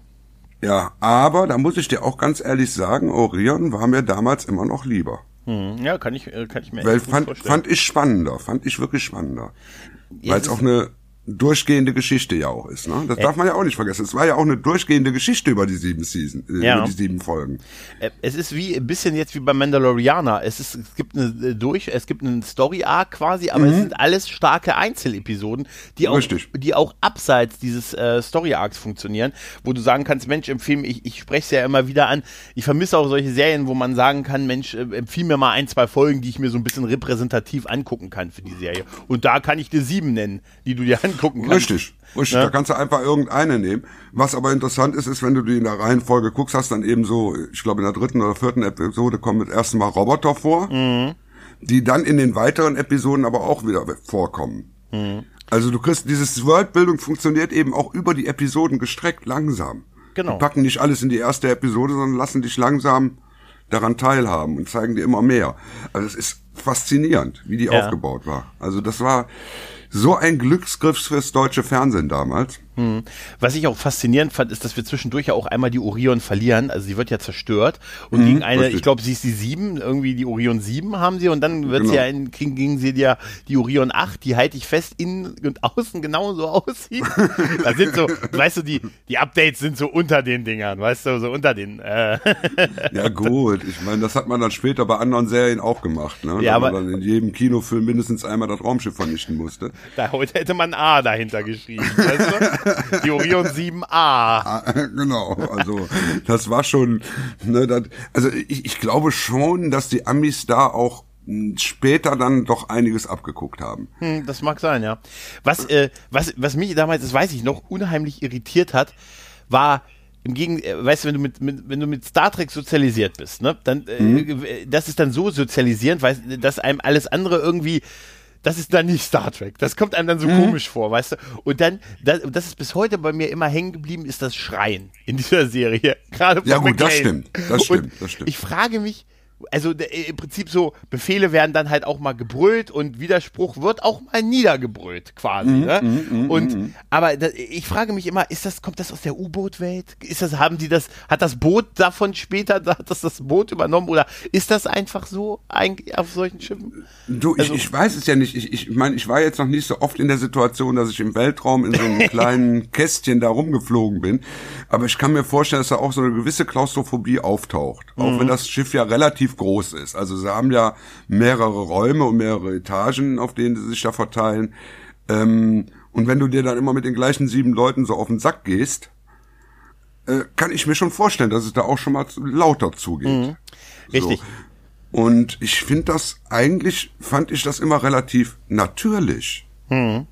Speaker 3: Ja, aber da muss ich dir auch ganz ehrlich sagen, Orion war mir damals immer noch lieber.
Speaker 2: Hm, ja, kann ich, äh, kann ich mir
Speaker 3: Weil fand, vorstellen. fand ich spannender, fand ich wirklich spannender. Weil es auch eine durchgehende Geschichte ja auch ist. Ne? Das äh, darf man ja auch nicht vergessen. Es war ja auch eine durchgehende Geschichte über die sieben Season, äh, ja. über die sieben Folgen.
Speaker 2: Es ist wie ein bisschen jetzt wie bei Mandalorianer. Es ist, es gibt eine äh, durch, es gibt einen Story Arc quasi, aber mhm. es sind alles starke Einzelepisoden, die auch, die auch abseits dieses äh, Story Arcs funktionieren, wo du sagen kannst, Mensch, empfehle ich, ich spreche es ja immer wieder an. Ich vermisse auch solche Serien, wo man sagen kann, Mensch, äh, empfehle mir mal ein, zwei Folgen, die ich mir so ein bisschen repräsentativ angucken kann für die Serie. Und da kann ich dir sieben nennen, die du dir angucken gucken
Speaker 3: kannst. Richtig. Richtig, ja? da kannst du einfach irgendeine nehmen. Was aber interessant ist, ist, wenn du die in der Reihenfolge guckst, hast dann eben so, ich glaube in der dritten oder vierten Episode kommen das erste Mal Roboter vor, mhm. die dann in den weiteren Episoden aber auch wieder vorkommen. Mhm. Also du kriegst, dieses Worldbildung funktioniert eben auch über die Episoden gestreckt langsam. Genau. Die packen nicht alles in die erste Episode, sondern lassen dich langsam daran teilhaben und zeigen dir immer mehr. Also es ist faszinierend, wie die ja. aufgebaut war. Also das war, so ein Glücksgriff fürs deutsche Fernsehen damals.
Speaker 2: Hm. Was ich auch faszinierend fand, ist, dass wir zwischendurch ja auch einmal die Orion verlieren. Also sie wird ja zerstört und mhm, gegen eine, richtig. ich glaube, sie ist die 7, irgendwie die Orion 7 haben sie und dann wird genau. sie ja in, kriegen, gegen sie ja die Orion 8, die halte ich fest, innen und außen genauso aussieht. da sind so, weißt du, die, die Updates sind so unter den Dingern, weißt du, so unter den. Äh
Speaker 3: ja gut, ich meine, das hat man dann später bei anderen Serien auch gemacht, ne?
Speaker 2: Ja, aber,
Speaker 3: man dann in jedem Kinofilm mindestens einmal das Raumschiff vernichten musste.
Speaker 2: Da heute hätte man A dahinter geschrieben, weißt du? Die Orion 7A. Ah,
Speaker 3: genau, also das war schon, ne, das, also ich, ich glaube schon, dass die Amis da auch später dann doch einiges abgeguckt haben.
Speaker 2: Hm, das mag sein, ja. Was, äh, was, was mich damals, das weiß ich noch, unheimlich irritiert hat, war im Gegen, äh, weißt du, wenn du mit, mit, wenn du mit Star Trek sozialisiert bist, ne, dann, mhm. äh, das ist dann so sozialisierend, weil, dass einem alles andere irgendwie, das ist dann nicht Star Trek. Das kommt einem dann so mhm. komisch vor, weißt du? Und dann, das, das ist bis heute bei mir immer hängen geblieben, ist das Schreien in dieser Serie.
Speaker 3: Gerade Ja, gut, McCain. das stimmt. Das stimmt, das stimmt.
Speaker 2: Ich frage mich, also im Prinzip so, Befehle werden dann halt auch mal gebrüllt und Widerspruch wird auch mal niedergebrüllt, quasi. Mhm, ne? Mm, mm, und mm, aber da, ich frage mich immer, ist das, kommt das aus der U-Boot-Welt? Ist das, haben die das, hat das Boot davon später, hat das das Boot übernommen oder ist das einfach so eigentlich auf solchen Schiffen?
Speaker 3: Du, also, ich, ich weiß es ja nicht. Ich, ich meine, ich war jetzt noch nicht so oft in der Situation, dass ich im Weltraum in so einem kleinen Kästchen da rumgeflogen bin. Aber ich kann mir vorstellen, dass da auch so eine gewisse Klaustrophobie auftaucht. Auch mhm. wenn das Schiff ja relativ relativ groß ist. Also sie haben ja mehrere Räume und mehrere Etagen, auf denen sie sich da verteilen. Ähm, und wenn du dir dann immer mit den gleichen sieben Leuten so auf den Sack gehst, äh, kann ich mir schon vorstellen, dass es da auch schon mal lauter zugeht. Mhm.
Speaker 2: Richtig.
Speaker 3: So. Und ich finde das eigentlich, fand ich das immer relativ natürlich. Mhm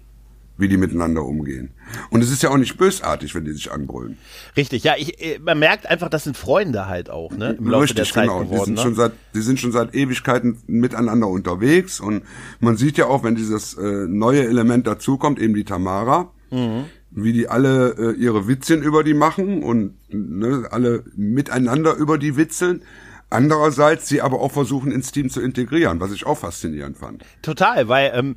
Speaker 3: wie die miteinander umgehen. Und es ist ja auch nicht bösartig, wenn die sich anbrüllen.
Speaker 2: Richtig, ja, ich, äh, man merkt einfach, das sind Freunde halt auch, ne? Im Laufe Richtig, der Zeit genau. geworden.
Speaker 3: Die sind,
Speaker 2: ne?
Speaker 3: schon seit, die sind schon seit Ewigkeiten miteinander unterwegs und man sieht ja auch, wenn dieses äh, neue Element dazukommt, eben die Tamara, mhm. wie die alle äh, ihre Witzchen über die machen und ne, alle miteinander über die witzeln Andererseits sie aber auch versuchen, ins Team zu integrieren, was ich auch faszinierend fand.
Speaker 2: Total, weil ähm,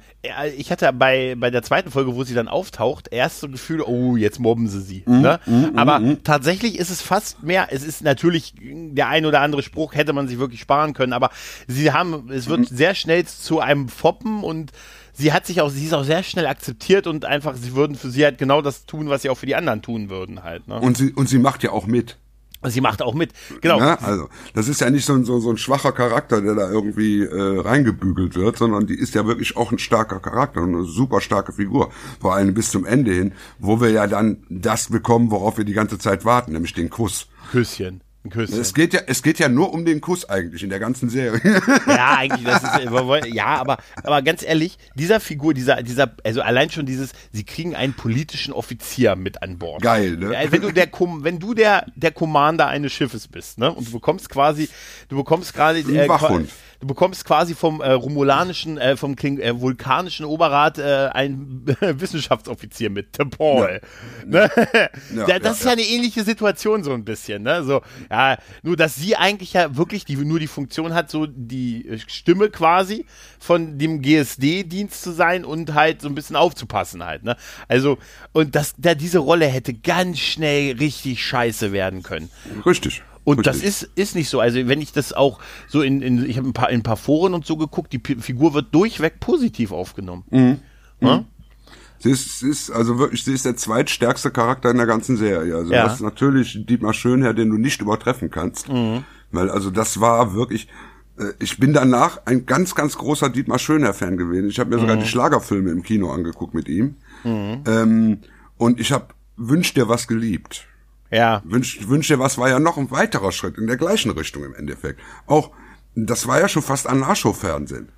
Speaker 2: ich hatte bei, bei der zweiten Folge, wo sie dann auftaucht, erst so ein Gefühl, oh, jetzt mobben sie sie. Mm, ne? mm, aber mm, tatsächlich ist es fast mehr, es ist natürlich der ein oder andere Spruch, hätte man sich wirklich sparen können, aber sie haben, es wird mhm. sehr schnell zu einem Foppen und sie hat sich auch, sie ist auch sehr schnell akzeptiert und einfach, sie würden für sie halt genau das tun, was sie auch für die anderen tun würden halt. Ne?
Speaker 3: Und sie, und sie macht ja auch mit.
Speaker 2: Sie macht auch mit, genau.
Speaker 3: Ja, also das ist ja nicht so ein, so, so ein schwacher Charakter, der da irgendwie äh, reingebügelt wird, sondern die ist ja wirklich auch ein starker Charakter und eine super starke Figur. Vor allem bis zum Ende hin, wo wir ja dann das bekommen, worauf wir die ganze Zeit warten, nämlich den Kuss.
Speaker 2: Küsschen.
Speaker 3: Küsschen. Es geht ja, es geht ja nur um den Kuss eigentlich in der ganzen Serie.
Speaker 2: Ja, eigentlich, das ist, ja, aber, aber ganz ehrlich, dieser Figur, dieser, dieser, also allein schon dieses, sie kriegen einen politischen Offizier mit an Bord.
Speaker 3: Geil, ne?
Speaker 2: Wenn du der, wenn du der, der Commander eines Schiffes bist, ne, und du bekommst quasi, du bekommst gerade,
Speaker 3: äh, Wachhund
Speaker 2: du bekommst quasi vom äh, romulanischen, äh, vom King, äh, vulkanischen Oberrat äh, einen Wissenschaftsoffizier mit, der Paul. Ja. Ne? Ja, ja, das ist ja, eine ähnliche Situation so ein bisschen, ne? So, ja, nur dass sie eigentlich ja wirklich die, nur die Funktion hat, so die Stimme quasi von dem GSD-Dienst zu sein und halt so ein bisschen aufzupassen halt, ne? Also, und dass da diese Rolle hätte ganz schnell richtig scheiße werden können.
Speaker 3: Richtig.
Speaker 2: Und das ist, ist nicht so. Also wenn ich das auch so in, in ich habe ein paar, in ein paar Foren und so geguckt, die P Figur wird durchweg positiv aufgenommen. Mhm.
Speaker 3: Ja? Sie ist, sie ist, also wirklich, sie ist der zweitstärkste Charakter in der ganzen Serie. Also ja. das ist natürlich Dietmar Schönherr, den du nicht übertreffen kannst. Mhm. Weil also das war wirklich, äh, ich bin danach ein ganz, ganz großer Dietmar Schönherr-Fan gewesen. Ich habe mir mhm. sogar die Schlagerfilme im Kino angeguckt mit ihm. Mhm. Ähm, und ich habe Wünsch dir was geliebt.
Speaker 2: Ja.
Speaker 3: Wünsch, Wünsch dir was war ja noch ein weiterer Schritt in der gleichen Richtung im Endeffekt. Auch, das war ja schon fast Anarcho-Fernsehen.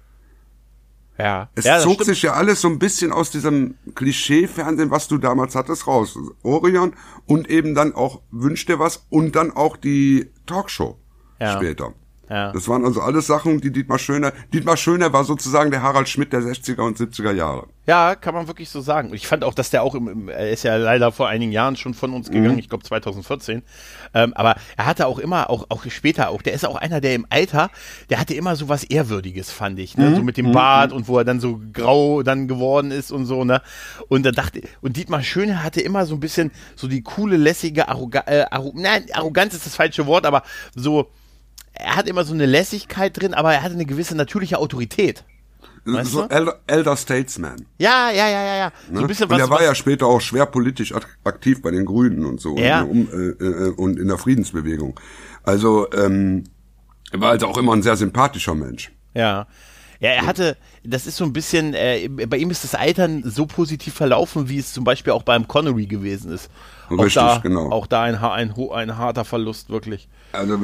Speaker 2: Ja.
Speaker 3: Es
Speaker 2: ja,
Speaker 3: zog stimmt. sich ja alles so ein bisschen aus diesem Klischee-Fernsehen, was du damals hattest, raus. Orion und eben dann auch Wünsch dir was und dann auch die Talkshow ja. später. Ja. Das waren also alles Sachen, die Dietmar Schöner, Dietmar Schöner war sozusagen der Harald Schmidt der 60er und 70er Jahre.
Speaker 2: Ja, kann man wirklich so sagen. Ich fand auch, dass der auch im, im er ist ja leider vor einigen Jahren schon von uns gegangen, mhm. ich glaube 2014. Ähm, aber er hatte auch immer, auch, auch später auch, der ist auch einer, der im Alter, der hatte immer so was Ehrwürdiges, fand ich, ne? Mhm. So mit dem mhm. Bart und wo er dann so grau dann geworden ist und so, ne? Und da dachte, und Dietmar Schöner hatte immer so ein bisschen so die coole, lässige, Arroga äh, Arro nein, Arroganz ist das falsche Wort, aber so, er hat immer so eine Lässigkeit drin, aber er hatte eine gewisse natürliche Autorität.
Speaker 3: Weißt so Elder, Elder, Statesman.
Speaker 2: Ja, ja, ja, ja, ja.
Speaker 3: So ein ne? bisschen und was, er war ja später auch schwer politisch aktiv bei den Grünen und so
Speaker 2: ja.
Speaker 3: und, äh, äh, und in der Friedensbewegung. Also ähm, er war also auch immer ein sehr sympathischer Mensch.
Speaker 2: Ja. Ja, er hatte, das ist so ein bisschen, äh, bei ihm ist das Altern so positiv verlaufen, wie es zum Beispiel auch beim Connery gewesen ist.
Speaker 3: Richtig,
Speaker 2: auch da,
Speaker 3: genau.
Speaker 2: Auch da ein, ein, ein harter Verlust, wirklich.
Speaker 3: Also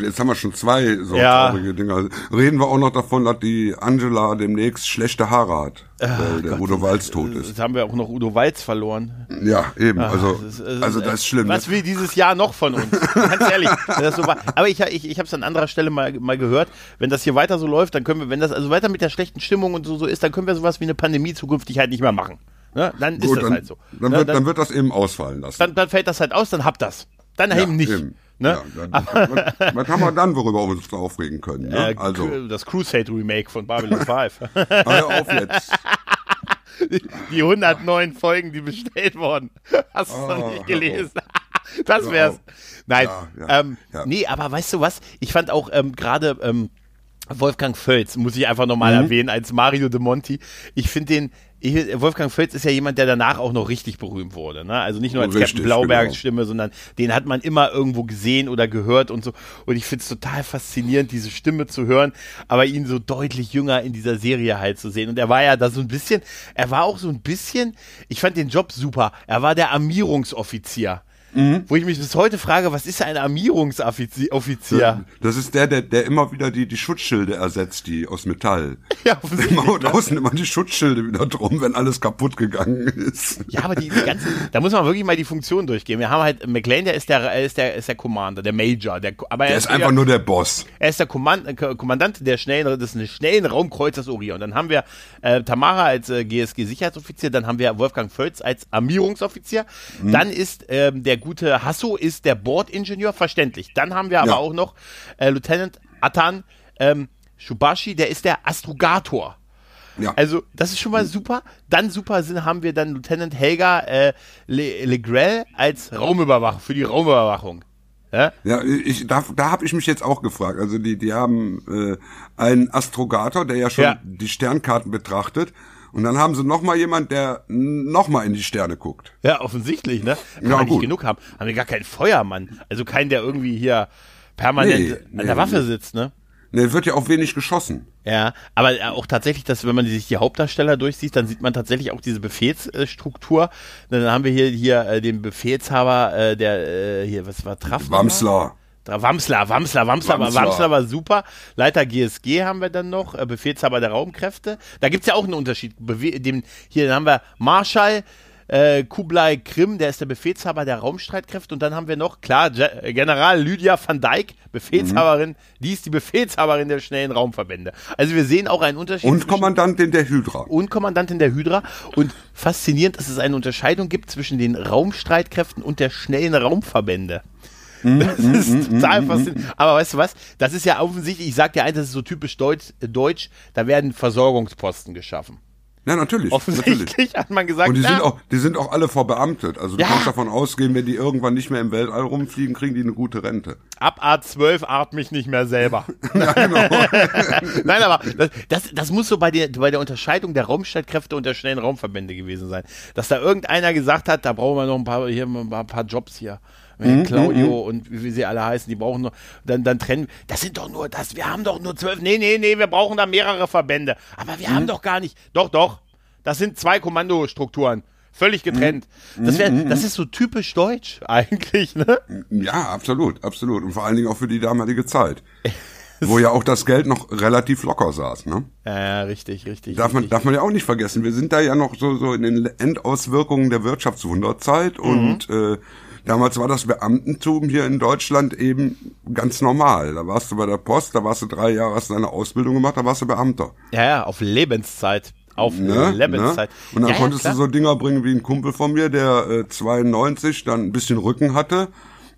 Speaker 3: jetzt haben wir schon zwei so
Speaker 2: Ja.
Speaker 3: traurige Dinge. Reden wir auch noch davon, dass die Angela demnächst schlechte Haare hat,
Speaker 2: Ah,
Speaker 3: weil der Udo Walz tot ist.
Speaker 2: Jetzt haben wir auch noch Udo Walz verloren.
Speaker 3: Ja, eben. Also,
Speaker 2: Das ist, äh,
Speaker 3: also das ist schlimm.
Speaker 2: Was
Speaker 3: ne?
Speaker 2: will dieses Jahr noch von uns? Ganz ehrlich. so. Aber ich, ich, ich habe es an anderer Stelle mal, mal gehört. Wenn das hier weiter so läuft, dann können wir, wenn das also weiter mit der schlechten Stimmung und so, so ist, dann können wir sowas wie eine Pandemie zukünftig halt nicht mehr machen. Ne? Dann ist
Speaker 3: Gut,
Speaker 2: das
Speaker 3: dann,
Speaker 2: halt so.
Speaker 3: dann,
Speaker 2: Ne?
Speaker 3: wird, dann wird das eben ausfallen lassen.
Speaker 2: dann, dann fällt das halt aus, dann habt das. Dann
Speaker 3: Ja,
Speaker 2: eben nicht.
Speaker 3: eben.
Speaker 2: Ne?
Speaker 3: Ja, dann, was, was haben wir dann, worüber wir uns aufregen können? Ne?
Speaker 2: Äh,
Speaker 3: also,
Speaker 2: Das Crusade Remake von Babylon 5.
Speaker 3: hör auf jetzt.
Speaker 2: Die 109 Folgen, die bestellt wurden. Hast du es
Speaker 3: Oh,
Speaker 2: noch
Speaker 3: hör
Speaker 2: nicht gelesen? Das wär's. Nein,
Speaker 3: Ja, ja,
Speaker 2: ähm,
Speaker 3: ja.
Speaker 2: nee, aber weißt du was? Ich fand auch ähm, gerade ähm, Wolfgang Völz, muss ich einfach nochmal
Speaker 3: Mhm.
Speaker 2: erwähnen, als Mario de Monti. Ich finde den, ich, Wolfgang Völz ist ja jemand, der danach auch noch richtig berühmt wurde. Ne? Also nicht nur als
Speaker 3: Richtig,
Speaker 2: Captain Blaubergs
Speaker 3: genau.
Speaker 2: Stimme, sondern den hat man immer irgendwo gesehen oder gehört und so. Und ich finde es total faszinierend, diese Stimme zu hören, aber ihn so deutlich jünger in dieser Serie halt zu sehen. Und er war ja da so ein bisschen, er war auch so ein bisschen, ich fand den Job super. Er war der Armierungsoffizier.
Speaker 3: Mhm.
Speaker 2: Wo ich mich bis heute frage, was ist ein Armierungsoffizier?
Speaker 3: Das ist der, der, der immer wieder die, die Schutzschilde ersetzt, die aus Metall.
Speaker 2: Ja,
Speaker 3: Der
Speaker 2: offensichtlich,
Speaker 3: macht
Speaker 2: ne?
Speaker 3: außen immer die Schutzschilde wieder drum, wenn alles kaputt gegangen ist.
Speaker 2: Ja, aber die, die ganzen, da muss man wirklich mal die Funktion durchgehen. Wir haben halt, McLean, der ist der, ist der, ist der Commander, der Major, der, aber er
Speaker 3: Der ist einfach nur der Boss.
Speaker 2: Er ist der Kommand äh, Ko- Kommandant der schnellen, des schnellen Raumkreuzers Orion. Dann haben wir äh, Tamara als äh, GSG-Sicherheitsoffizier, dann haben wir Wolfgang Völz als Armierungsoffizier.
Speaker 3: Mhm.
Speaker 2: Dann ist ähm, der gute Hasso ist der Bordingenieur, verständlich. Dann haben wir aber
Speaker 3: Ja.
Speaker 2: auch noch äh, Lieutenant Atan ähm, Shubashi, der ist der Astrogator.
Speaker 3: Ja.
Speaker 2: Also, das ist schon mal super. Dann super sind, haben wir dann Lieutenant Helga äh, Le Legrell als Raumüberwachung, für die Raumüberwachung. Ja?
Speaker 3: Ja, ich, da, da habe ich mich jetzt auch gefragt. Also die, die haben äh, einen Astrogator, der ja schon
Speaker 2: Ja.
Speaker 3: die Sternkarten betrachtet. Und dann haben sie noch mal jemand, der noch mal in die Sterne guckt.
Speaker 2: Ja, offensichtlich, ne? Kann
Speaker 3: Ja,
Speaker 2: man nicht genug haben. Haben wir gar keinen Feuermann. Also keinen, der irgendwie hier permanent
Speaker 3: Nee,
Speaker 2: an der Waffe
Speaker 3: nee.
Speaker 2: sitzt, ne?
Speaker 3: Ne, wird ja auch wenig geschossen.
Speaker 2: Ja, aber auch tatsächlich, dass wenn man sich die Hauptdarsteller durchsieht, dann sieht man tatsächlich auch diese Befehlsstruktur. Dann haben wir hier hier äh, den Befehlshaber, äh, der äh, hier, was war Traff?
Speaker 3: Wamsler.
Speaker 2: Wamsler, Wamsler, Wamsler,
Speaker 3: Wamsler.
Speaker 2: Wamsler. war super. Leiter GSG haben wir dann noch, äh, Befehlshaber der Raumkräfte. Da gibt's ja auch einen Unterschied. Bewe dem, hier haben wir Marschall, äh, Kublai Krim, der ist der Befehlshaber der Raumstreitkräfte. Und dann haben wir noch, klar, Ge General Lydia van Dijk, Befehlshaberin, die ist die Befehlshaberin der schnellen Raumverbände. Also wir sehen auch einen Unterschied.
Speaker 3: Und Kommandantin der Hydra.
Speaker 2: und Kommandantin der Hydra. Und faszinierend, dass es eine Unterscheidung gibt zwischen den Raumstreitkräften und der schnellen Raumverbände. Das ist total faszinierend. Aber weißt du was? Das ist ja offensichtlich, ich sag dir eins, das ist so typisch Deutsch, äh, Deutsch da werden Versorgungsposten geschaffen.
Speaker 3: Ja, natürlich. natürlich.
Speaker 2: Offensichtlich hat man gesagt,
Speaker 3: Und die
Speaker 2: ja,
Speaker 3: sind auch, die sind auch alle verbeamtet. Also du
Speaker 2: Ja.
Speaker 3: kannst davon ausgehen, wenn die irgendwann nicht mehr im Weltall rumfliegen, kriegen die eine gute Rente.
Speaker 2: ab A12 atme ich nicht mehr selber.
Speaker 3: Ja, genau.
Speaker 2: Nein, aber das, das, das muss so bei der, bei der Unterscheidung der Raumstreitkräfte und der schnellen Raumverbände gewesen sein. Dass da irgendeiner gesagt hat, da brauchen wir noch ein paar, hier ein paar, paar Jobs hier.
Speaker 3: Mhm,
Speaker 2: Claudio und wie sie alle heißen, die brauchen noch, dann, dann trennen, das sind doch nur, das, wir haben doch nur zwölf, nee, nee, nee, wir brauchen da mehrere Verbände. Aber wir
Speaker 3: Mhm.
Speaker 2: haben doch gar nicht, doch, doch, das sind zwei Kommandostrukturen. Völlig getrennt.
Speaker 3: Mhm.
Speaker 2: Das, wär, das ist so typisch deutsch eigentlich, ne?
Speaker 3: Ja, absolut, absolut. Und vor allen Dingen auch für die damalige Zeit. Wo ja auch das Geld noch relativ locker saß, ne?
Speaker 2: Ja, richtig, richtig.
Speaker 3: Darf man,
Speaker 2: richtig.
Speaker 3: darf man ja auch nicht vergessen. Wir sind da ja noch so, so in den Endauswirkungen der Wirtschaftswunderzeit
Speaker 2: Mhm.
Speaker 3: und äh, damals war das Beamtentum hier in Deutschland eben ganz normal. Da warst du bei der Post, da warst du drei Jahre, hast deine Ausbildung gemacht, da warst du Beamter.
Speaker 2: Ja, ja, auf Lebenszeit. Auf
Speaker 3: Ne?
Speaker 2: Lebenszeit.
Speaker 3: Ne? Und dann
Speaker 2: ja,
Speaker 3: konntest
Speaker 2: ja,
Speaker 3: du so Dinger bringen wie ein Kumpel von mir, der äh, 92 dann ein bisschen Rücken hatte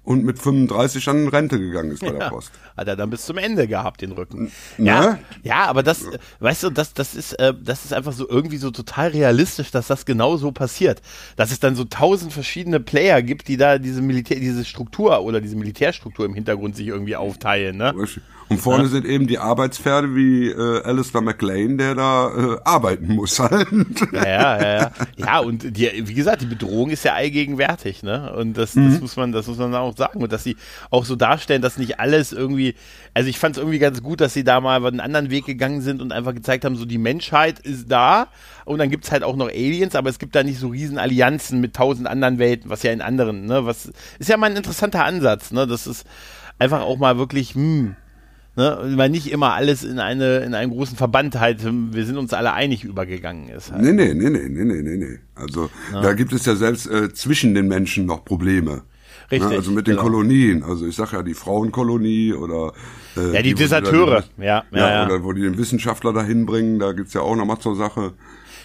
Speaker 3: und mit 35 dann in Rente gegangen ist bei der
Speaker 2: Ja,
Speaker 3: Post.
Speaker 2: hat er dann bis zum Ende gehabt, den Rücken.
Speaker 3: Ne?
Speaker 2: Ja, ja, aber das, weißt du, das, das ist, äh, das ist einfach so irgendwie so total realistisch, dass das genau so passiert. Dass es dann so tausend verschiedene Player gibt, die da diese Militär, diese Struktur oder diese Militärstruktur im Hintergrund sich irgendwie aufteilen, ne?
Speaker 3: Und vorne sind eben die Arbeitspferde wie äh, Alistair McLean, der da äh, arbeiten muss halt.
Speaker 2: Ja, ja, ja, ja. Ja, und die, wie gesagt, die Bedrohung ist ja allgegenwärtig, ne? Und das,
Speaker 3: Mhm.
Speaker 2: das muss man, das muss man auch sagen und dass sie auch so darstellen, dass nicht alles irgendwie, also ich fand es irgendwie ganz gut, dass sie da mal einen anderen Weg gegangen sind und einfach gezeigt haben, so die Menschheit ist da und dann gibt es halt auch noch Aliens, aber es gibt da nicht so riesen Allianzen mit tausend anderen Welten, was ja in anderen, ne, was ist ja mal ein interessanter Ansatz, ne, das ist einfach auch mal wirklich, hm, Ne, weil nicht immer alles in eine in einen großen Verband halt, wir sind uns alle einig übergegangen ist. Halt.
Speaker 3: Nee, nee, nee, nee, nee, nee, nee. Also ja. da gibt es ja selbst äh, zwischen den Menschen noch Probleme. Ne, Richtig. Ne, also mit den genau. Kolonien. Also ich sag ja die Frauenkolonie oder
Speaker 2: äh, Ja, die, die Deserteure,
Speaker 3: ja, ja, ja, ja. Oder wo die den Wissenschaftler dahin bringen, da gibt's ja auch noch mal zur Sache.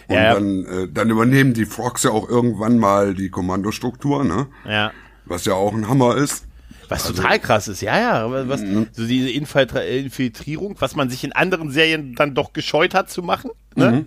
Speaker 3: Und ja, dann, äh, dann übernehmen die Frogs ja auch irgendwann mal die Kommandostruktur, ne?
Speaker 2: Ja.
Speaker 3: Was ja auch ein Hammer ist.
Speaker 2: Was also, total krass ist, ja, ja. Was, mhm. so diese Infiltrierung, was man sich in anderen Serien dann doch gescheut hat zu machen ne? Mhm.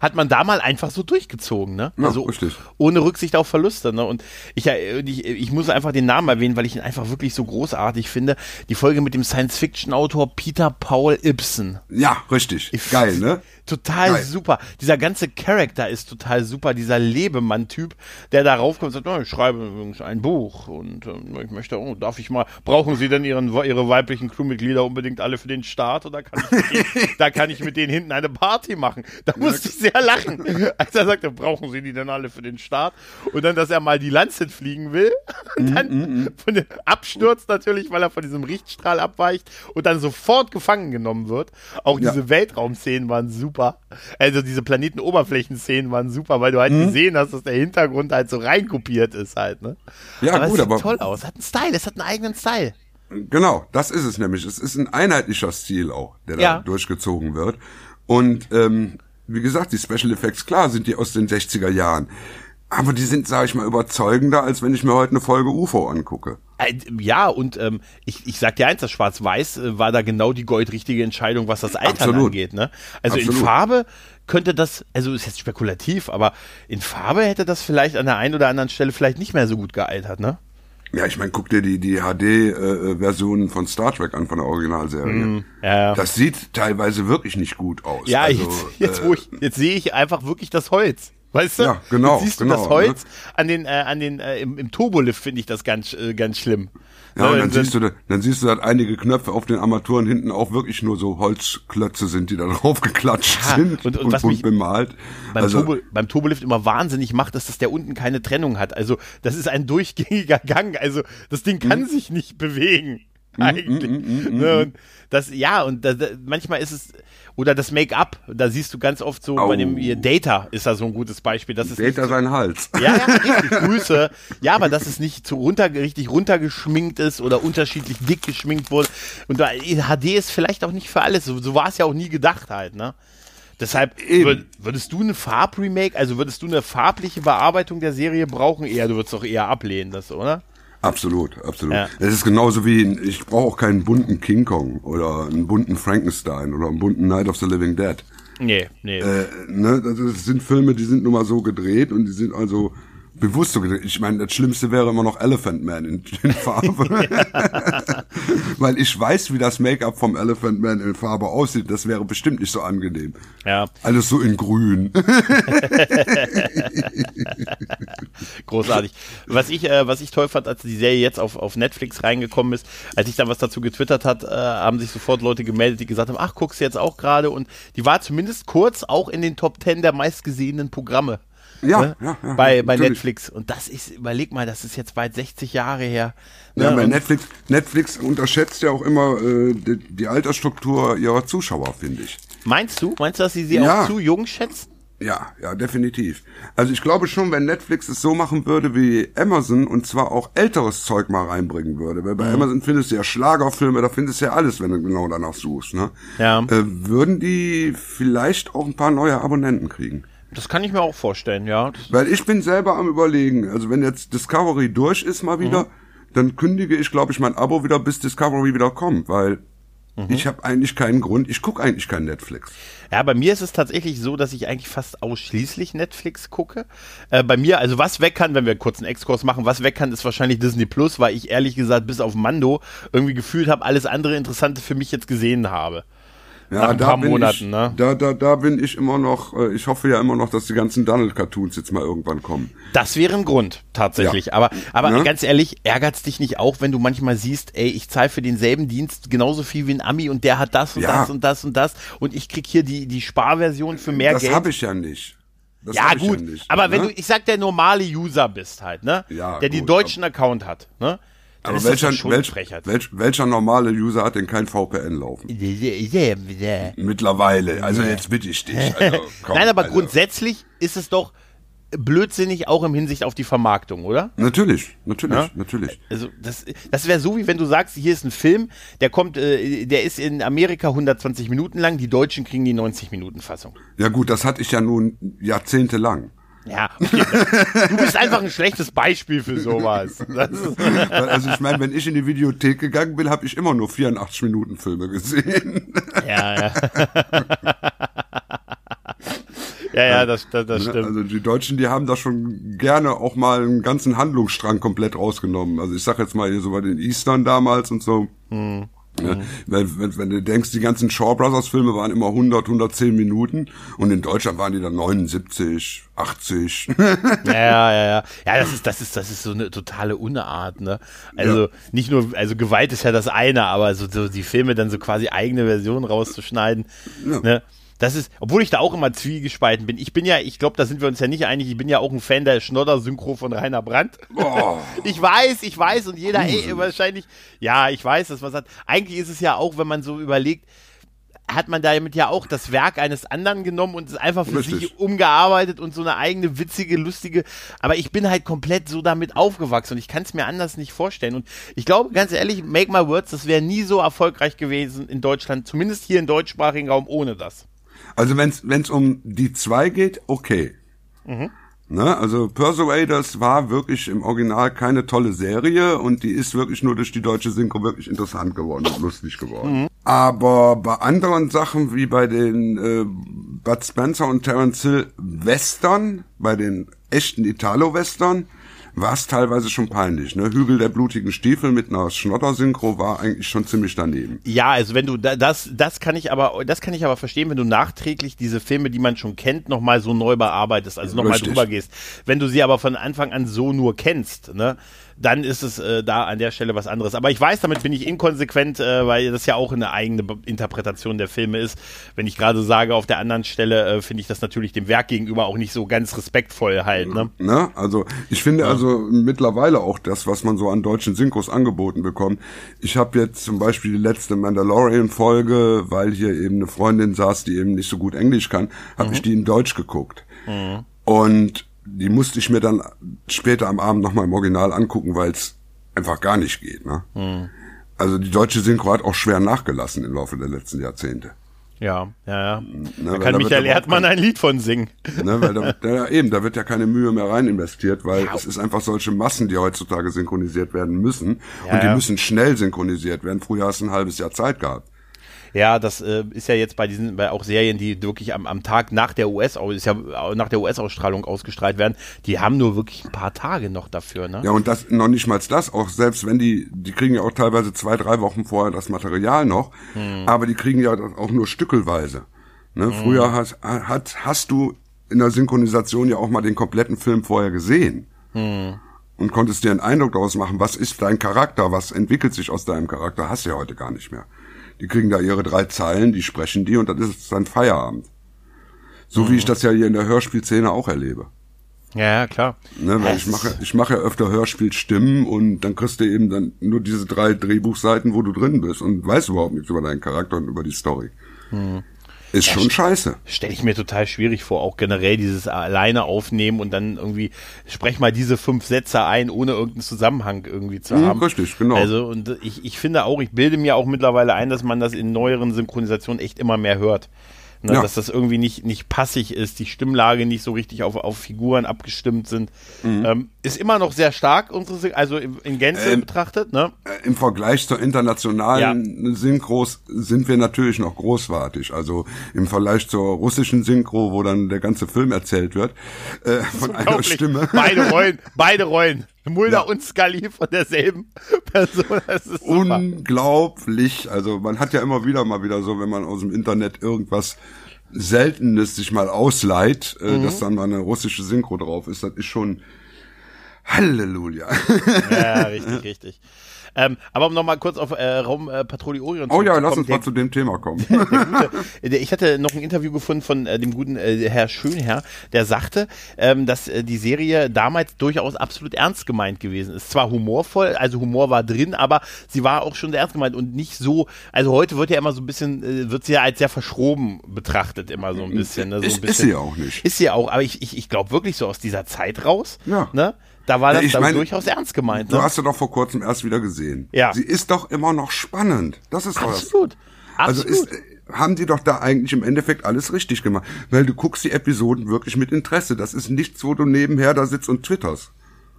Speaker 2: hat man da mal einfach so durchgezogen, ne?
Speaker 3: Ja, also richtig.
Speaker 2: ohne Rücksicht auf Verluste, ne? Und ich, ich, ich muss einfach den Namen erwähnen, weil ich ihn einfach wirklich so großartig finde. Die Folge mit dem Science-Fiction-Autor Peter Paul Ibsen.
Speaker 3: Ja, richtig. Ich, Geil, ne?
Speaker 2: Total Geil. super. Dieser ganze Charakter ist total super. Dieser Lebemann-Typ, der darauf kommt und sagt, oh, ich schreibe übrigens ein Buch und äh, ich möchte, oh, darf ich mal, brauchen Sie denn Ihren, Ihre weiblichen Crewmitglieder unbedingt alle für den Start oder kann ich denen, da kann ich mit denen hinten eine Party machen? Da musste ich sehr lachen, als er sagte, brauchen Sie die denn alle für den Start? Und dann, dass er mal die Lanze fliegen will und mhm, dann mm, mm, von dem abstürzt natürlich, weil er von diesem Richtstrahl abweicht und dann sofort gefangen genommen wird. Auch diese ja. Weltraumszenen waren super. Also diese Planetenoberflächenszenen waren super, weil du halt mhm. gesehen hast, dass der Hintergrund halt so reinkopiert ist halt, ne?
Speaker 3: Ja, aber gut,
Speaker 2: es
Speaker 3: sieht aber
Speaker 2: toll aus. Es hat einen Style, es hat einen eigenen Style.
Speaker 3: Genau, das ist es nämlich. Es ist ein einheitlicher Stil auch, der ja. da durchgezogen wird. Und ähm, wie gesagt, die Special Effects, klar, sind die aus den 60er Jahren. Aber die sind, sage ich mal, überzeugender, als wenn ich mir heute eine Folge UFO angucke.
Speaker 2: Äh, ja, und ähm, ich, ich sag dir eins, das Schwarz-Weiß äh, war da genau die goldrichtige Entscheidung, was das Altern Absolut. angeht. Ne? Also Absolut. in Farbe könnte das, also ist jetzt spekulativ, aber in Farbe hätte das vielleicht an der einen oder anderen Stelle vielleicht nicht mehr so gut gealtert, ne?
Speaker 3: Ja, ich meine, guck dir die, die HD-Versionen äh, von Star Trek an, von der Originalserie. Mm, ja. Das sieht teilweise wirklich nicht gut aus.
Speaker 2: Ja, also, jetzt, jetzt, äh, ich, jetzt sehe ich einfach wirklich das Holz. Weißt du?
Speaker 3: Ja, genau.
Speaker 2: Jetzt siehst
Speaker 3: genau,
Speaker 2: du das Holz ne? an den, äh, an den, äh, im, im Turbolift finde ich das ganz, äh, ganz schlimm.
Speaker 3: Ja, und dann, dann siehst du, dann siehst du, dass einige Knöpfe auf den Armaturen hinten auch wirklich nur so Holzklötze sind, die da drauf geklatscht ja, sind und, und, und was mich bemalt.
Speaker 2: Beim, also, Turbo, beim Turbolift immer wahnsinnig macht, ist, dass der unten keine Trennung hat. Also, das ist ein durchgängiger Gang. Also, das Ding kann mhm. sich nicht bewegen. Eigentlich. Mhm, ne? Und das, ja, und das, manchmal ist es, oder das Make-up, da siehst du ganz oft so, oh. bei dem ihr Data ist da so ein gutes Beispiel. Das ist
Speaker 3: Data sein Hals.
Speaker 2: Ja, ja, richtig, Grüße. Ja, aber dass es nicht zu runter, richtig runtergeschminkt ist oder unterschiedlich dick geschminkt wurde. Und da, HD ist vielleicht auch nicht für alles. So, so war es ja auch nie gedacht halt, ne? Deshalb Eben. würdest du eine Farbremake, also würdest du eine farbliche Bearbeitung der Serie brauchen? Eher, du würdest doch eher ablehnen, das, oder?
Speaker 3: Absolut, absolut. Ja. Es ist genauso wie, ich brauche auch keinen bunten King Kong oder einen bunten Frankenstein oder einen bunten Night of the Living Dead.
Speaker 2: Nee, nee.
Speaker 3: Äh, ne, das sind Filme, die sind nun mal so gedreht und die sind also bewusst so gedreht. Ich meine, das Schlimmste wäre immer noch Elephant Man in, in Farbe. Weil ich weiß, wie das Make-up vom Elephant Man in Farbe aussieht. Das wäre bestimmt nicht so angenehm.
Speaker 2: Ja.
Speaker 3: Alles so in grün.
Speaker 2: Großartig. Was ich, äh, was ich toll fand, als die Serie jetzt auf, auf Netflix reingekommen ist, als ich dann was dazu getwittert hat, äh, haben sich sofort Leute gemeldet, die gesagt haben, ach, guckst du jetzt auch gerade und die war zumindest kurz auch in den Top Ten der meistgesehenen Programme.
Speaker 3: Ja, ne? ja, ja,
Speaker 2: bei, bei Netflix. Und das ist, überleg mal, das ist jetzt bald 60 Jahre her.
Speaker 3: Ne? Ja, bei Netflix, Netflix unterschätzt ja auch immer äh, die, die Altersstruktur ihrer Zuschauer, finde ich.
Speaker 2: Meinst du? Meinst du, dass sie sie ja. auch zu jung schätzen?
Speaker 3: Ja, ja, definitiv. Also ich glaube schon, wenn Netflix es so machen würde wie Amazon und zwar auch älteres Zeug mal reinbringen würde, weil bei mhm. Amazon findest du ja Schlagerfilme, da findest du ja alles, wenn du genau danach suchst, ne?
Speaker 2: Ja.
Speaker 3: Äh, würden die vielleicht auch ein paar neue Abonnenten kriegen?
Speaker 2: Das kann ich mir auch vorstellen, ja.
Speaker 3: Weil ich bin selber am überlegen, also wenn jetzt Discovery durch ist mal wieder, mhm. dann kündige ich, glaube ich, mein Abo wieder, bis Discovery wieder kommt, weil mhm. ich habe eigentlich keinen Grund, ich gucke eigentlich kein Netflix.
Speaker 2: Ja, bei mir ist es tatsächlich so, dass ich eigentlich fast ausschließlich Netflix gucke. Äh, bei mir, also was weg kann, wenn wir kurz einen Exkurs machen, was weg kann, ist wahrscheinlich Disney Plus, weil ich ehrlich gesagt bis auf Mando irgendwie gefühlt habe, alles andere Interessante für mich jetzt gesehen habe.
Speaker 3: Ja,
Speaker 2: Nach ein
Speaker 3: da
Speaker 2: paar
Speaker 3: bin
Speaker 2: Monaten,
Speaker 3: ich,
Speaker 2: ne?
Speaker 3: Da, da, da bin ich immer noch, äh, ich hoffe ja immer noch, dass die ganzen Donald-Cartoons jetzt mal irgendwann kommen.
Speaker 2: Das wäre ein Grund, tatsächlich.
Speaker 3: Ja.
Speaker 2: Aber, aber
Speaker 3: Ne?
Speaker 2: ganz ehrlich, ärgert's dich nicht auch, wenn du manchmal siehst, ey, ich zahle für denselben Dienst genauso viel wie ein Ami und der hat das und
Speaker 3: Ja.
Speaker 2: das und das und das und ich krieg hier die, die Sparversion für mehr
Speaker 3: das
Speaker 2: Geld.
Speaker 3: habe ich ja nicht. Das
Speaker 2: ja, gut.
Speaker 3: ja nicht,
Speaker 2: aber wenn
Speaker 3: ne?
Speaker 2: du, ich sag, der normale User bist halt, ne?
Speaker 3: Ja,
Speaker 2: der die
Speaker 3: gut,
Speaker 2: deutschen Account hat, ne? Dann
Speaker 3: Aber welcher, welch, welch, welcher normale User hat denn kein VPN laufen? Mittlerweile. Also jetzt bitte ich dich. Also, komm,
Speaker 2: Nein, aber
Speaker 3: also.
Speaker 2: grundsätzlich ist es doch blödsinnig auch im Hinsicht auf die Vermarktung, oder?
Speaker 3: Natürlich, natürlich,
Speaker 2: Ja?
Speaker 3: natürlich.
Speaker 2: Also das, das wäre so, wie wenn du sagst, hier ist ein Film, der kommt, äh, der ist in Amerika 120 Minuten lang, die Deutschen kriegen die 90 Minuten Fassung.
Speaker 3: Ja gut, das hatte ich ja nun jahrzehntelang.
Speaker 2: Ja, okay. du bist einfach ein schlechtes Beispiel für sowas.
Speaker 3: Also ich meine, wenn ich in die Videothek gegangen bin, habe ich immer nur 84 Minuten Filme gesehen.
Speaker 2: ja, ja. ja, ja, das, das, das stimmt.
Speaker 3: Also die Deutschen, die haben da schon gerne auch mal einen ganzen Handlungsstrang komplett rausgenommen. Also ich sag jetzt mal hier so bei den Eastern damals und so.
Speaker 2: Hm.
Speaker 3: Ja, wenn, wenn, wenn du denkst, die ganzen Shaw Brothers Filme waren immer 100, 110 Minuten und in Deutschland waren die dann 79, 80.
Speaker 2: Ja, ja, ja, ja. Ja, das ist, das ist, das ist so eine totale Unart, ne? Also nicht nur, also Gewalt ist ja das eine, aber so, so die Filme dann so quasi eigene Versionen rauszuschneiden,
Speaker 3: Ja.
Speaker 2: ne? Das ist, obwohl ich da auch immer zwiegespalten bin. Ich bin ja, ich glaube, da sind wir uns ja nicht einig. Ich bin ja auch ein Fan der Schnodder-Synchro von Rainer Brandt.
Speaker 3: Boah.
Speaker 2: Ich weiß, ich weiß und jeder, ey, wahrscheinlich, ja, ich weiß, dass man sagt, eigentlich ist es ja auch, wenn man so überlegt, hat man damit ja auch das Werk eines anderen genommen und es einfach für
Speaker 3: Richtig.
Speaker 2: sich umgearbeitet und so eine eigene witzige, lustige, aber ich bin halt komplett so damit aufgewachsen und ich kann es mir anders nicht vorstellen und ich glaube, ganz ehrlich, Make My Words, das wäre nie so erfolgreich gewesen in Deutschland, zumindest hier im deutschsprachigen Raum ohne das.
Speaker 3: Also wenn es um die zwei geht, okay. Ne, also Persuaders war wirklich im Original keine tolle Serie und die ist wirklich nur durch die deutsche Synchro wirklich interessant geworden und lustig geworden. Aber bei anderen Sachen wie bei den äh, Bud Spencer und Terence Hill Western, bei den echten Italo-Western, war es teilweise schon peinlich. Ne? Hügel der blutigen Stiefel mit einer Schnotter-Synchro war eigentlich schon ziemlich daneben.
Speaker 2: Ja, also wenn du da, das, das kann ich aber, das kann ich aber verstehen, wenn du nachträglich diese Filme, die man schon kennt, nochmal so neu bearbeitest, also nochmal drüber gehst. Wenn du sie aber von Anfang an so nur kennst, ne, dann ist es äh, da an der Stelle was anderes. Aber ich weiß, damit bin ich inkonsequent, äh, weil das ja auch eine eigene Interpretation der Filme ist. Wenn ich gerade sage, auf der anderen Stelle äh, finde ich das natürlich dem Werk gegenüber auch nicht so ganz respektvoll halt, ne?
Speaker 3: Ne? Also ich finde also mittlerweile auch das, was man so an deutschen Synchros angeboten bekommt. Ich habe jetzt zum Beispiel die letzte Mandalorian-Folge, weil hier eben eine Freundin saß, die eben nicht so gut Englisch kann, habe ich die in Deutsch geguckt. Und die musste ich mir dann später am Abend nochmal im Original angucken, weil es einfach gar nicht geht. Ne? Also die deutsche Synchro hat auch schwer nachgelassen im Laufe der letzten Jahrzehnte.
Speaker 2: Ja, ja, ja.
Speaker 3: Ne,
Speaker 2: Da kann
Speaker 3: da
Speaker 2: Michael
Speaker 3: ja
Speaker 2: Erdmann ein Lied von singen.
Speaker 3: Ne, weil da, da, eben, da wird ja keine Mühe mehr rein investiert, weil es ist einfach solche Massen, die heutzutage synchronisiert werden müssen.
Speaker 2: Ja,
Speaker 3: und die
Speaker 2: ja.
Speaker 3: müssen schnell synchronisiert werden. Früher hast du ein halbes Jahr Zeit gehabt.
Speaker 2: Ja, das äh, ist ja jetzt bei diesen, bei auch Serien, die wirklich am, am Tag nach der US, ist ja nach der US-Ausstrahlung ausgestrahlt werden, die haben nur wirklich ein paar Tage noch dafür, ne?
Speaker 3: Ja, und das noch nicht mal das, auch selbst wenn die, die kriegen ja auch teilweise zwei, drei Wochen vorher das Material noch,
Speaker 2: Hm.
Speaker 3: aber die kriegen ja auch nur stückelweise. Ne? Früher hast, hat, hast du in der Synchronisation ja auch mal den kompletten Film vorher gesehen.
Speaker 2: Hm.
Speaker 3: Und konntest dir einen Eindruck daraus machen, was ist dein Charakter, was entwickelt sich aus deinem Charakter, hast du ja heute gar nicht mehr. Die kriegen da ihre drei Zeilen, die sprechen die und dann ist es dann Feierabend. So
Speaker 2: Hm.
Speaker 3: wie ich das ja hier in der Hörspielszene auch erlebe.
Speaker 2: Ja, ja, klar.
Speaker 3: Ne, weil ich mache, ich mache ja öfter Hörspielstimmen und dann kriegst du eben dann nur diese drei Drehbuchseiten, wo du drin bist und weißt überhaupt nichts über deinen Charakter und über die Story. Ist schon scheiße.
Speaker 2: Stelle ich mir total schwierig vor, auch generell dieses alleine aufnehmen und dann irgendwie, sprech mal diese fünf Sätze ein, ohne irgendeinen Zusammenhang irgendwie zu
Speaker 3: Mhm,
Speaker 2: haben.
Speaker 3: richtig, genau.
Speaker 2: Also, und ich, ich finde auch, ich bilde mir auch mittlerweile ein, dass man das in neueren Synchronisationen echt immer mehr hört. Ne,
Speaker 3: Ja.
Speaker 2: Dass das irgendwie nicht, nicht passig ist, die Stimmlage nicht so richtig auf, auf Figuren abgestimmt sind.
Speaker 3: Mhm.
Speaker 2: Ähm, ist immer noch sehr stark, unsere, also in, in Gänze
Speaker 3: Ähm,
Speaker 2: betrachtet, ne?
Speaker 3: Äh, Im Vergleich zur internationalen Synchros sind wir natürlich noch großartig. Also im Vergleich zur russischen Synchro, wo dann der ganze Film erzählt wird, äh, von einer. Stimme.
Speaker 2: Beide Rollen, beide Rollen. Mulder ja. und Scully von derselben Person.
Speaker 3: Das ist. Unglaublich. Also man hat ja immer wieder mal wieder so, wenn man aus dem Internet irgendwas Seltenes sich mal ausleiht, äh, mhm. dass dann mal eine russische Synchro drauf ist, das ist schon Halleluja.
Speaker 2: Ja, richtig, richtig. Ähm, aber um nochmal kurz auf äh, Raumpatrouille äh, Orion
Speaker 3: zu Oh ja, lass uns der, mal zu dem Thema kommen.
Speaker 2: Der, der gute, der, ich hatte noch ein Interview gefunden von äh, dem guten äh, Herr Schönherr, der sagte, ähm, dass äh, die Serie damals durchaus absolut ernst gemeint gewesen ist. Zwar humorvoll, also Humor war drin, aber sie war auch schon sehr ernst gemeint und nicht so, also heute wird ja immer so ein bisschen, äh, wird sie ja als sehr verschroben betrachtet, immer so ein bisschen. Ne? So
Speaker 3: ist,
Speaker 2: ein bisschen ist
Speaker 3: sie auch nicht.
Speaker 2: Ist sie auch, aber ich, ich, ich glaube wirklich so aus dieser Zeit raus. Ja. Ne? Da war das ja, meine, durchaus ernst gemeint.
Speaker 3: Ne? Du hast ja doch vor kurzem erst wieder gesehen.
Speaker 2: Ja.
Speaker 3: Sie ist doch immer noch spannend. Das ist
Speaker 2: Absolut.
Speaker 3: Was. Also ist, haben die doch da eigentlich im Endeffekt alles richtig gemacht. Weil du guckst die Episoden wirklich mit Interesse. Das ist nichts, wo du nebenher da sitzt und twitterst.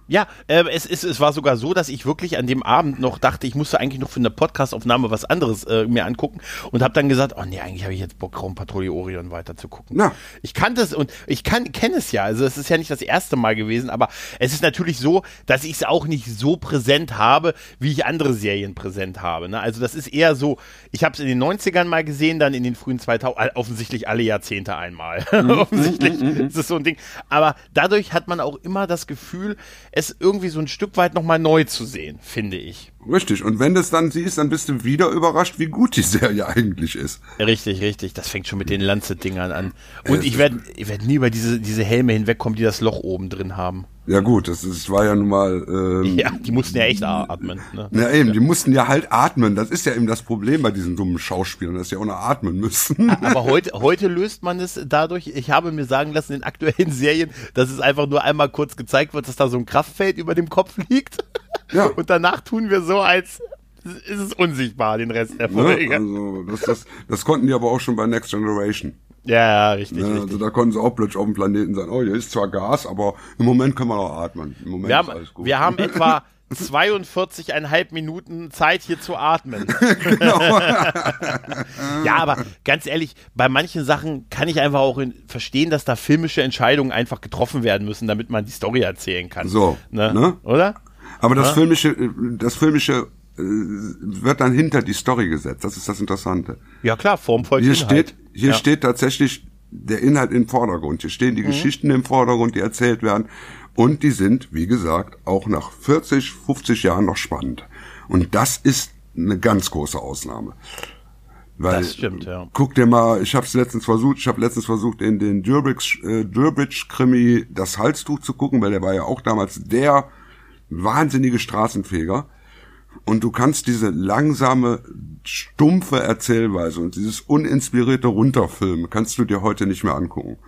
Speaker 2: Ja, äh, es, es, es war sogar so, dass ich wirklich an dem Abend noch dachte, ich musste eigentlich noch für eine Podcastaufnahme was anderes äh, mir angucken und habe dann gesagt, oh nee, eigentlich habe ich jetzt Bock, Raumpatrouille Orion weiter zu gucken. Ja. Ich kannte es und ich kann kenne es ja, also es ist ja nicht das erste Mal gewesen, aber es ist natürlich so, dass ich es auch nicht so präsent habe, wie ich andere Serien präsent habe. Ne? Also das ist eher so, ich habe es in den 90ern mal gesehen, dann in den frühen 2000 offensichtlich alle Jahrzehnte einmal. Mhm. offensichtlich mhm. ist es so ein Ding. Aber dadurch hat man auch immer das Gefühl, es irgendwie so ein Stück weit nochmal neu zu sehen, finde ich.
Speaker 3: Richtig. Und wenn du es dann siehst, dann bist du wieder überrascht, wie gut die Serie eigentlich ist.
Speaker 2: Richtig, richtig. Das fängt schon mit den Lancet-Dingern an. Und es ich werde ich werd nie über diese, diese Helme hinwegkommen, die das Loch oben drin haben.
Speaker 3: Ja gut, das, das war ja nun mal.
Speaker 2: Ähm, ja, die mussten ja echt atmen. Ne?
Speaker 3: Na eben, die mussten ja halt atmen. Das ist ja eben das Problem bei diesen dummen Schauspielern, dass sie auch noch atmen müssen.
Speaker 2: Aber heute, heute löst man es dadurch. Ich habe mir sagen lassen in aktuellen Serien, dass es einfach nur einmal kurz gezeigt wird, dass da so ein Kraftfeld über dem Kopf liegt. Ja. Und danach tun wir so, als ist es unsichtbar, den Rest der Folge.
Speaker 3: Ja, also das, das, das konnten die aber auch schon bei Next Generation.
Speaker 2: Ja, ja, richtig,
Speaker 3: ne,
Speaker 2: richtig.
Speaker 3: Also da konnten sie auch plötzlich auf dem Planeten sein, oh, hier ist zwar Gas, aber im Moment können wir noch atmen. Im Moment
Speaker 2: wir haben, ist alles gut. Wir haben etwa 42,5 Minuten Zeit hier zu atmen. genau. ja, aber ganz ehrlich, bei manchen Sachen kann ich einfach auch in, verstehen, dass da filmische Entscheidungen einfach getroffen werden müssen, damit man die Story erzählen kann.
Speaker 3: So.
Speaker 2: Ne? ne? Oder?
Speaker 3: Aber das ja? filmische, das filmische wird dann hinter die Story gesetzt. Das ist das Interessante.
Speaker 2: Ja klar, Form folgt
Speaker 3: Hier Inhalt. steht, hier ja. steht tatsächlich der Inhalt im Vordergrund. Hier stehen die mhm. Geschichten im Vordergrund, die erzählt werden. Und die sind, wie gesagt, auch nach 40, 50 Jahren noch spannend. Und das ist eine ganz große Ausnahme. Weil,
Speaker 2: das stimmt, ja.
Speaker 3: Guck dir mal, ich habe es letztens versucht, ich habe letztens versucht, in den Durbridge, äh, Krimi das Halstuch zu gucken, weil der war ja auch damals der wahnsinnige Straßenfeger. Und du kannst diese langsame, stumpfe Erzählweise und dieses uninspirierte Runterfilmen kannst du dir heute nicht mehr angucken.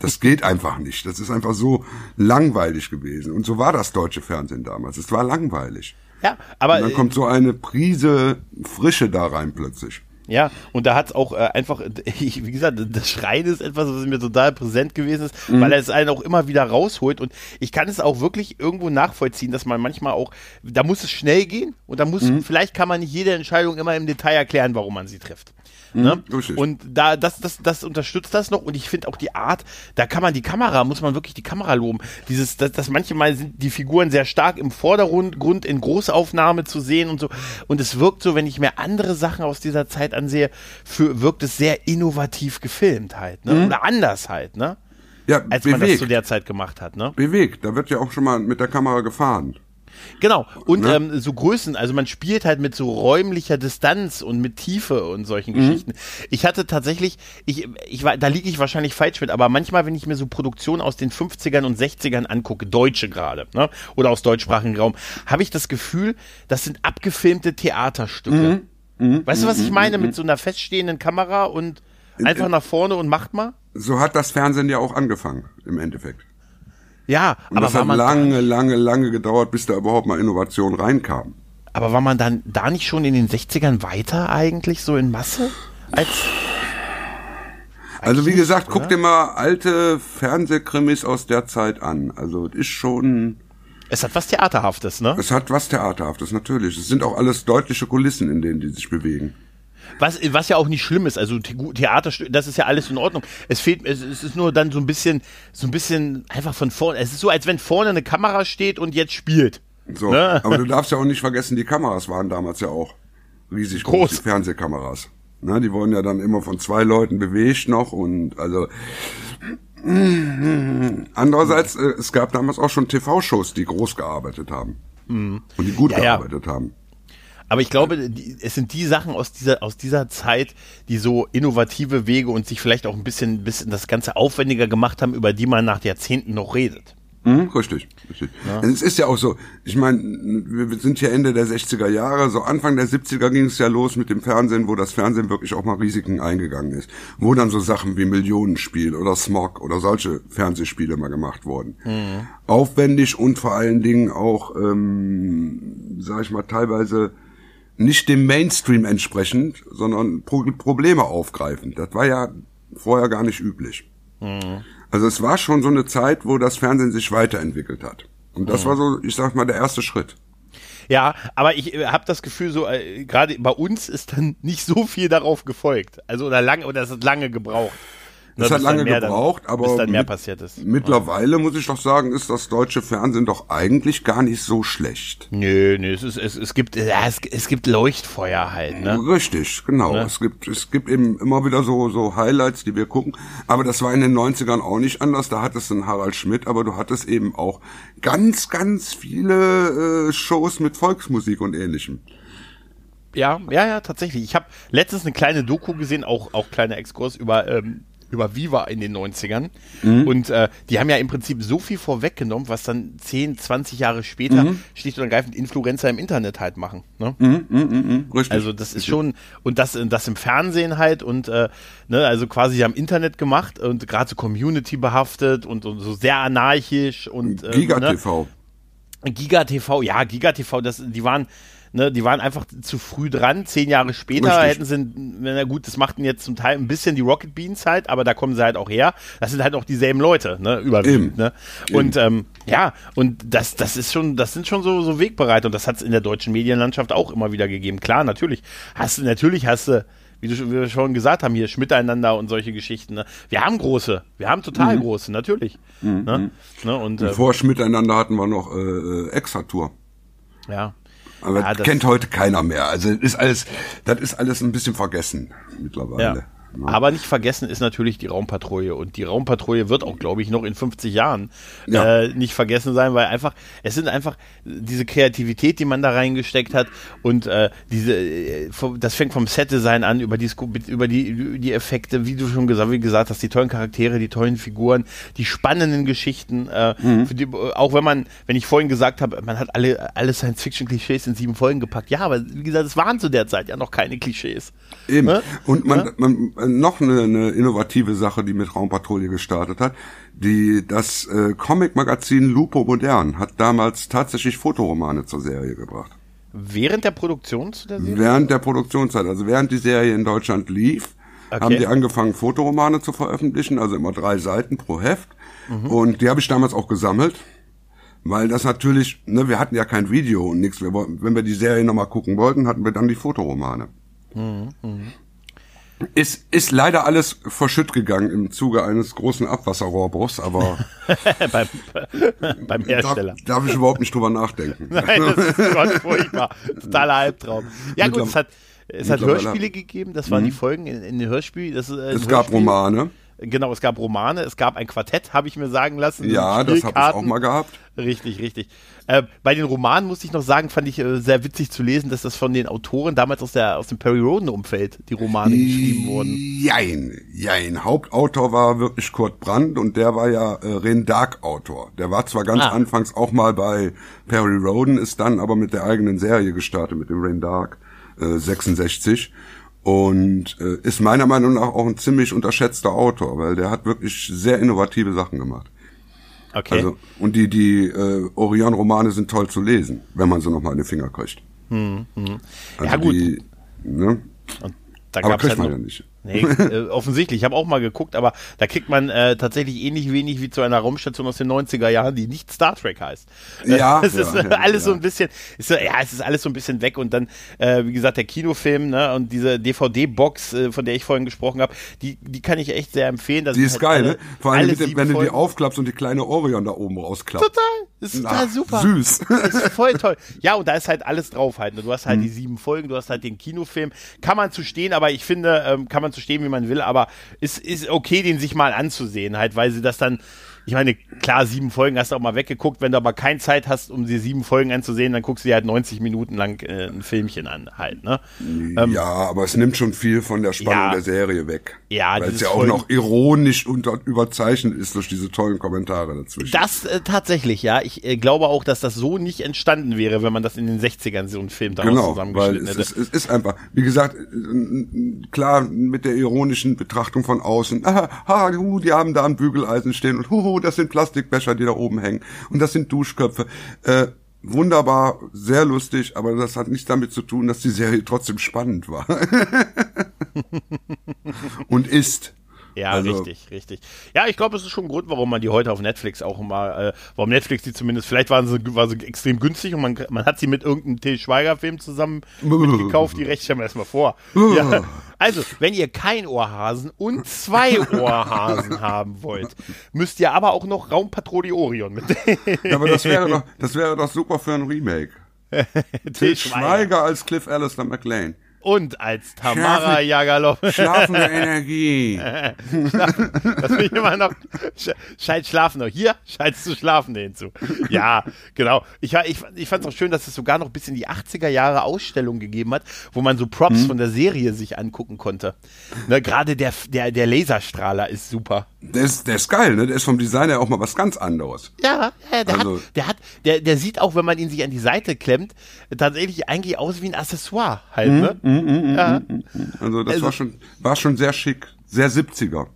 Speaker 3: Das geht einfach nicht. Das ist einfach so langweilig gewesen. Und so war das deutsche Fernsehen damals. Es war langweilig.
Speaker 2: Ja, aber.
Speaker 3: Und dann kommt so eine Prise Frische da rein plötzlich.
Speaker 2: Ja, und da hat es auch äh, einfach, ich, wie gesagt, das Schreien ist etwas, was mir total präsent gewesen ist, mhm. weil er es einen auch immer wieder rausholt. Und ich kann es auch wirklich irgendwo nachvollziehen, dass man manchmal auch, da muss es schnell gehen und da muss, mhm. vielleicht kann man nicht jede Entscheidung immer im Detail erklären, warum man sie trifft. Ne? Mhm, und da, das, das, das unterstützt das noch und ich finde auch die Art, da kann man die Kamera, muss man wirklich die Kamera loben. Dieses, dass, dass manchmal sind die Figuren sehr stark im Vordergrund in Großaufnahme zu sehen und so. Und es wirkt so, wenn ich mir andere Sachen aus dieser Zeit ansehe, für, wirkt es sehr innovativ gefilmt halt, ne? Mhm. Oder anders halt, ne?
Speaker 3: Ja,
Speaker 2: als bewegt. man das zu der Zeit gemacht hat, ne?
Speaker 3: Bewegt, da wird ja auch schon mal mit der Kamera gefahren.
Speaker 2: Genau. Und ne? ähm, so Größen, also man spielt halt mit so räumlicher Distanz und mit Tiefe und solchen mhm. Geschichten. Ich hatte tatsächlich, ich, ich war, da liege ich wahrscheinlich falsch mit, aber manchmal, wenn ich mir so Produktionen aus den 50ern und 60ern angucke, deutsche gerade, ne? Oder aus deutschsprachigen Raum, habe ich das Gefühl, das sind abgefilmte Theaterstücke. Mhm. Mhm. Weißt du, was ich mhm. meine? Mit so einer feststehenden Kamera und einfach nach vorne und macht mal?
Speaker 3: So hat das Fernsehen ja auch angefangen, im Endeffekt.
Speaker 2: Ja,
Speaker 3: und aber das hat lange, lange, lange gedauert, bis da überhaupt mal Innovation reinkam.
Speaker 2: Aber war man dann da nicht schon in den 60ern weiter eigentlich, so in Masse? Als
Speaker 3: also wie gesagt, guck dir mal alte Fernsehkrimis aus der Zeit an. Also es ist schon.
Speaker 2: Es hat was Theaterhaftes, ne?
Speaker 3: Es hat was Theaterhaftes, natürlich. Es sind auch alles deutliche Kulissen, in denen die sich bewegen.
Speaker 2: Was, was ja auch nicht schlimm ist, also Theater, das ist ja alles in Ordnung. Es fehlt, es, es ist nur dann so ein bisschen, so ein bisschen einfach von vorne. Es ist so, als wenn vorne eine Kamera steht und jetzt spielt.
Speaker 3: So, ne? aber du darfst ja auch nicht vergessen, die Kameras waren damals ja auch riesig groß, groß die Fernsehkameras. Ne, die wurden ja dann immer von zwei Leuten bewegt noch und also andererseits, äh, es gab damals auch schon TV-Shows, die groß gearbeitet haben mhm. und die gut ja, gearbeitet ja. haben.
Speaker 2: Aber ich glaube, die, es sind die Sachen aus dieser, aus dieser Zeit, die so innovative Wege und sich vielleicht auch ein bisschen, bisschen das Ganze aufwendiger gemacht haben, über die man nach Jahrzehnten noch redet.
Speaker 3: Mhm, richtig, richtig. Ja. Es ist ja auch so, ich meine, wir sind ja Ende der 60er Jahre, so Anfang der 70er ging es ja los mit dem Fernsehen, wo das Fernsehen wirklich auch mal Risiken eingegangen ist. Wo dann so Sachen wie Millionenspiel oder Smog oder solche Fernsehspiele mal gemacht wurden. Mhm. Aufwendig und vor allen Dingen auch, ähm, sag ich mal, teilweise nicht dem Mainstream entsprechend, sondern Pro Probleme aufgreifend. Das war ja vorher gar nicht üblich. Mhm. Also es war schon so eine Zeit, wo das Fernsehen sich weiterentwickelt hat. Und das mhm. war so, ich sag mal, der erste Schritt.
Speaker 2: Ja, aber ich äh, habe das Gefühl, so äh, gerade bei uns ist dann nicht so viel darauf gefolgt. Also oder lange oder es hat lange gebraucht.
Speaker 3: Es hat lange gebraucht,
Speaker 2: dann,
Speaker 3: aber
Speaker 2: bis dann mehr mit, passiert ist.
Speaker 3: Mittlerweile muss ich doch sagen, ist das deutsche Fernsehen doch eigentlich gar nicht so schlecht.
Speaker 2: Nö, nö, es, ist, es, es gibt ja, es, es gibt Leuchtfeuer halt, ne?
Speaker 3: Richtig, genau. Ne? Es gibt es gibt eben immer wieder so so Highlights, die wir gucken, aber das war in den 90ern auch nicht anders, da hattest du einen Harald Schmidt, aber du hattest eben auch ganz ganz viele äh, Shows mit Volksmusik und ähnlichem.
Speaker 2: Ja, ja, ja, tatsächlich. Ich habe letztens eine kleine Doku gesehen, auch auch kleiner Exkurs über ähm, über Viva in den 90ern. Mhm. Und äh, die haben ja im Prinzip so viel vorweggenommen, was dann 10, 20 Jahre später mhm. schlicht und ergreifend Influencer im Internet halt machen. Ne? Mhm, mh, mh, mh. Also das ist schon, und das, das im Fernsehen halt und äh, ne, also quasi am Internet gemacht und gerade so Community behaftet und, und so sehr anarchisch und
Speaker 3: äh, Giga TV.
Speaker 2: Ne? Giga TV, ja, Giga TV, das, die waren Ne, die waren einfach zu früh dran. Zehn Jahre später Richtig. hätten sie, na gut, das machten jetzt zum Teil ein bisschen die Rocket Beans halt, aber da kommen sie halt auch her. Das sind halt auch dieselben Leute, ne, überwiegend. Ne? Und ähm, ja, und das, das ist schon, das sind schon so, so Wegbereiter und das hat es in der deutschen Medienlandschaft auch immer wieder gegeben. Klar, natürlich hast du, natürlich hast du wie, du, wie wir schon gesagt haben, hier Schmiteinander und solche Geschichten. Ne? Wir haben große, wir haben total mhm. große, natürlich. Mhm. Ne?
Speaker 3: Ne? Und, und, vor äh, Schmiteinander hatten wir noch äh, äh Exatur.
Speaker 2: Ja.
Speaker 3: Aber ja, kennt heute keiner mehr. Also das ist alles, das ist alles ein bisschen vergessen mittlerweile. Ja.
Speaker 2: Aber nicht vergessen ist natürlich die Raumpatrouille. Und die Raumpatrouille wird auch, glaube ich, noch in 50 Jahren ja. äh, nicht vergessen sein, weil einfach, es sind einfach diese Kreativität, die man da reingesteckt hat und äh, diese, äh, das fängt vom Set-Design an, über die, über die, die Effekte, wie du schon gesagt, wie gesagt hast, die tollen Charaktere, die tollen Figuren, die spannenden Geschichten. Äh, mhm. die, auch wenn man, wenn ich vorhin gesagt habe, man hat alle, alle Science-Fiction-Klischees in sieben Folgen gepackt. Ja, aber wie gesagt, es waren zu der Zeit ja noch keine Klischees.
Speaker 3: Eben. Ne? Und man, ne? man, noch eine, eine innovative Sache, die mit Raumpatrouille gestartet hat. Die, das äh, Comic-Magazin Lupo Modern hat damals tatsächlich Fotoromane zur Serie gebracht.
Speaker 2: Während der Produktion der
Speaker 3: Serie? Während der Produktionszeit, also während die Serie in Deutschland lief, okay. haben die angefangen, Fotoromane zu veröffentlichen, also immer drei Seiten pro Heft. Mhm. Und die habe ich damals auch gesammelt. Weil das natürlich, ne, wir hatten ja kein Video und nichts. Wenn wir die Serie nochmal gucken wollten, hatten wir dann die Fotoromane. Mhm. Ist, ist leider alles verschütt gegangen im Zuge eines großen Abwasserrohrbruchs, aber
Speaker 2: beim, beim Hersteller.
Speaker 3: Darf, darf, ich überhaupt nicht drüber nachdenken.
Speaker 2: Nein, das ist Gott furchtbar. Totaler Albtraum. Ja gut, es hat, es hat Hörspiele gegeben, das waren mhm. die Folgen in, in den Hörspielen. Das,
Speaker 3: äh, es gab Romane.
Speaker 2: Genau, es gab Romane, es gab ein Quartett, habe ich mir sagen lassen.
Speaker 3: Ja, das habe ich auch mal gehabt.
Speaker 2: Richtig, richtig. Äh, bei den Romanen musste ich noch sagen, fand ich äh, sehr witzig zu lesen, dass das von den Autoren damals aus, der, aus dem Perry Roden-Umfeld die Romane geschrieben wurden.
Speaker 3: Jein, jein. Hauptautor war wirklich Kurt Brandt und der war ja äh, Ren Dark-Autor. Der war zwar ganz ah. anfangs auch mal bei Perry Roden, ist dann aber mit der eigenen Serie gestartet, mit dem Ren Dark äh, 66 und äh, ist meiner Meinung nach auch ein ziemlich unterschätzter Autor, weil der hat wirklich sehr innovative Sachen gemacht. Okay. Also, und die, die äh, Orion-Romane sind toll zu lesen, wenn man sie nochmal in den Finger kriegt. Hm, hm. Also
Speaker 2: ja, gut. Die, ne?
Speaker 3: Und da Aber kriegt halt man ja nicht.
Speaker 2: Nee, äh, offensichtlich. Ich habe auch mal geguckt, aber da kriegt man äh, tatsächlich ähnlich wenig wie zu einer Raumstation aus den 90er Jahren, die nicht Star Trek heißt.
Speaker 3: Ja,
Speaker 2: es ist
Speaker 3: ja,
Speaker 2: äh,
Speaker 3: ja,
Speaker 2: alles so ein bisschen, ist, ja, es ist alles so ein bisschen weg und dann, äh, wie gesagt, der Kinofilm ne, und diese DVD-Box, äh, von der ich vorhin gesprochen habe, die, die kann ich echt sehr empfehlen. Das
Speaker 3: Die ist
Speaker 2: halt
Speaker 3: geil,
Speaker 2: alle-
Speaker 3: ne? Vor allem, mit dem, wenn du die aufklappst und die kleine Orion da oben rausklappt.
Speaker 2: Total, das ist total super.
Speaker 3: Süß.
Speaker 2: Das ist voll toll. Ja, und da ist halt alles drauf halt. ne? Du
Speaker 3: Mhm.
Speaker 2: hast halt die sieben Folgen, du hast halt den Kinofilm. Kann man zu stehen, aber ich finde, ähm, kann man zu stehen, wie man will, aber es ist okay, den sich mal anzusehen, halt, weil sie das dann, ich meine, klar, sieben Folgen hast du auch mal weggeguckt, wenn du aber keine Zeit hast, um die sieben Folgen anzusehen, dann guckst du dir halt 90 Minuten lang äh, ein Filmchen an, halt, ne?
Speaker 3: ja, aber es nimmt schon viel von der Spannung
Speaker 2: Ja.
Speaker 3: der Serie weg.
Speaker 2: Ja,
Speaker 3: Weil es ja auch noch ironisch und überzeichnet ist durch diese tollen Kommentare dazwischen.
Speaker 2: Das äh, tatsächlich, ja. Ich äh, glaube auch, dass das so nicht entstanden wäre, wenn man das in den 60ern so einen Film daraus
Speaker 3: Genau, weil
Speaker 2: zusammengeschnitten
Speaker 3: es
Speaker 2: hätte.
Speaker 3: ist, es ist einfach, wie gesagt, äh, klar mit der ironischen Betrachtung von außen, ah, ha, die haben da ein Bügeleisen stehen und huhu, das sind Plastikbecher, die da oben hängen und das sind Duschköpfe. Äh, wunderbar, sehr lustig, aber das hat nichts damit zu tun, dass die Serie trotzdem spannend war. und ist.
Speaker 2: Ja,
Speaker 3: Also-
Speaker 2: richtig, richtig. Ja, ich glaube, es ist schon ein Grund, warum man die heute auf Netflix auch mal, äh, warum Netflix die zumindest, vielleicht waren sie, war sie extrem günstig und man, man hat sie mit irgendeinem Til Schweiger-Film zusammen mitgekauft, die Rechte stellen wir erstmal vor. ja. Also, wenn ihr kein Ohrhasen und zwei Ohrhasen haben wollt, müsst ihr aber auch noch Raumpatrouille Orion mit
Speaker 3: Ja, aber das wäre doch, das wäre doch super für ein Remake. Til Schweiger als Cliff Alistair McLean.
Speaker 2: Und als Tamara
Speaker 3: Schlafen-
Speaker 2: Jagalov.
Speaker 3: Schlafende Energie.
Speaker 2: Das will ich immer noch. Sch- Schalt schlafen noch. Hier schaltest du Schlafende hinzu. Ja, genau. Ich, ich, ich fand es auch schön, dass es sogar noch bis in die 80er Jahre Ausstellungen gegeben hat, wo man so Props
Speaker 3: Mhm.
Speaker 2: von der Serie sich angucken konnte. Ne, Gerade der, der, der Laserstrahler ist super.
Speaker 3: Der ist, der ist geil, ne? Der ist vom Design her auch mal was ganz anderes.
Speaker 2: Ja, ja der,
Speaker 3: Also-
Speaker 2: hat, der hat, der, der sieht auch, wenn man ihn sich an die Seite klemmt, tatsächlich eigentlich aus wie ein Accessoire halt,
Speaker 3: Mhm.
Speaker 2: ne? Ja.
Speaker 3: Also das
Speaker 2: Also-
Speaker 3: war schon, war schon sehr schick, sehr 70er.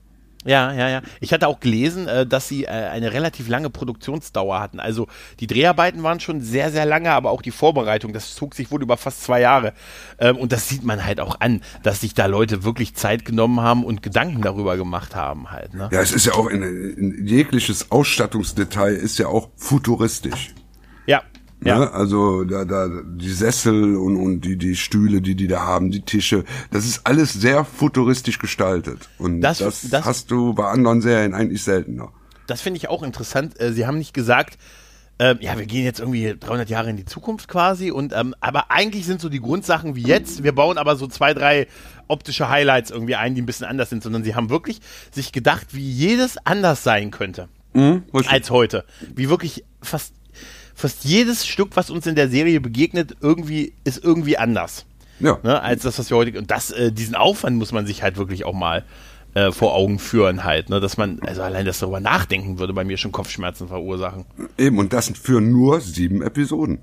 Speaker 2: Ja, ja, ja. Ich hatte auch gelesen, äh, dass sie äh, eine relativ lange Produktionsdauer hatten. Also die Dreharbeiten waren schon sehr, sehr lange, aber auch die Vorbereitung, das zog sich wohl über fast zwei Jahre. Ähm, und das sieht man halt auch an, dass sich da Leute wirklich Zeit genommen haben und Gedanken darüber gemacht haben halt. Ne?
Speaker 3: Ja, es ist ja auch in, in jegliches Ausstattungsdetail ist ja auch futuristisch.
Speaker 2: Ja, ja.
Speaker 3: Ne? Also da, da die Sessel und, und die, die Stühle, die die da haben, die Tische, das ist alles sehr futuristisch gestaltet. Und
Speaker 2: Das-
Speaker 3: das,
Speaker 2: das-
Speaker 3: hast du bei anderen Serien eigentlich seltener.
Speaker 2: Das finde ich auch interessant. Äh, Sie haben nicht gesagt, ähm, ja, wir gehen jetzt irgendwie 300 Jahre in die Zukunft quasi und ähm, aber eigentlich sind so die Grundsachen wie jetzt. Wir bauen aber so zwei, drei optische Highlights irgendwie ein, die ein bisschen anders sind, sondern sie haben wirklich sich gedacht, wie jedes anders sein könnte
Speaker 3: Hm? Richtig.
Speaker 2: als heute. Wie wirklich fast fast jedes Stück, was uns in der Serie begegnet, irgendwie ist irgendwie anders
Speaker 3: ja.
Speaker 2: ne, als das, was wir heute. Und das, äh, diesen Aufwand muss man sich halt wirklich auch mal äh, vor Augen führen, halt, ne, dass man, also allein das darüber nachdenken würde bei mir schon Kopfschmerzen verursachen.
Speaker 3: Eben, und das für nur sieben Episoden.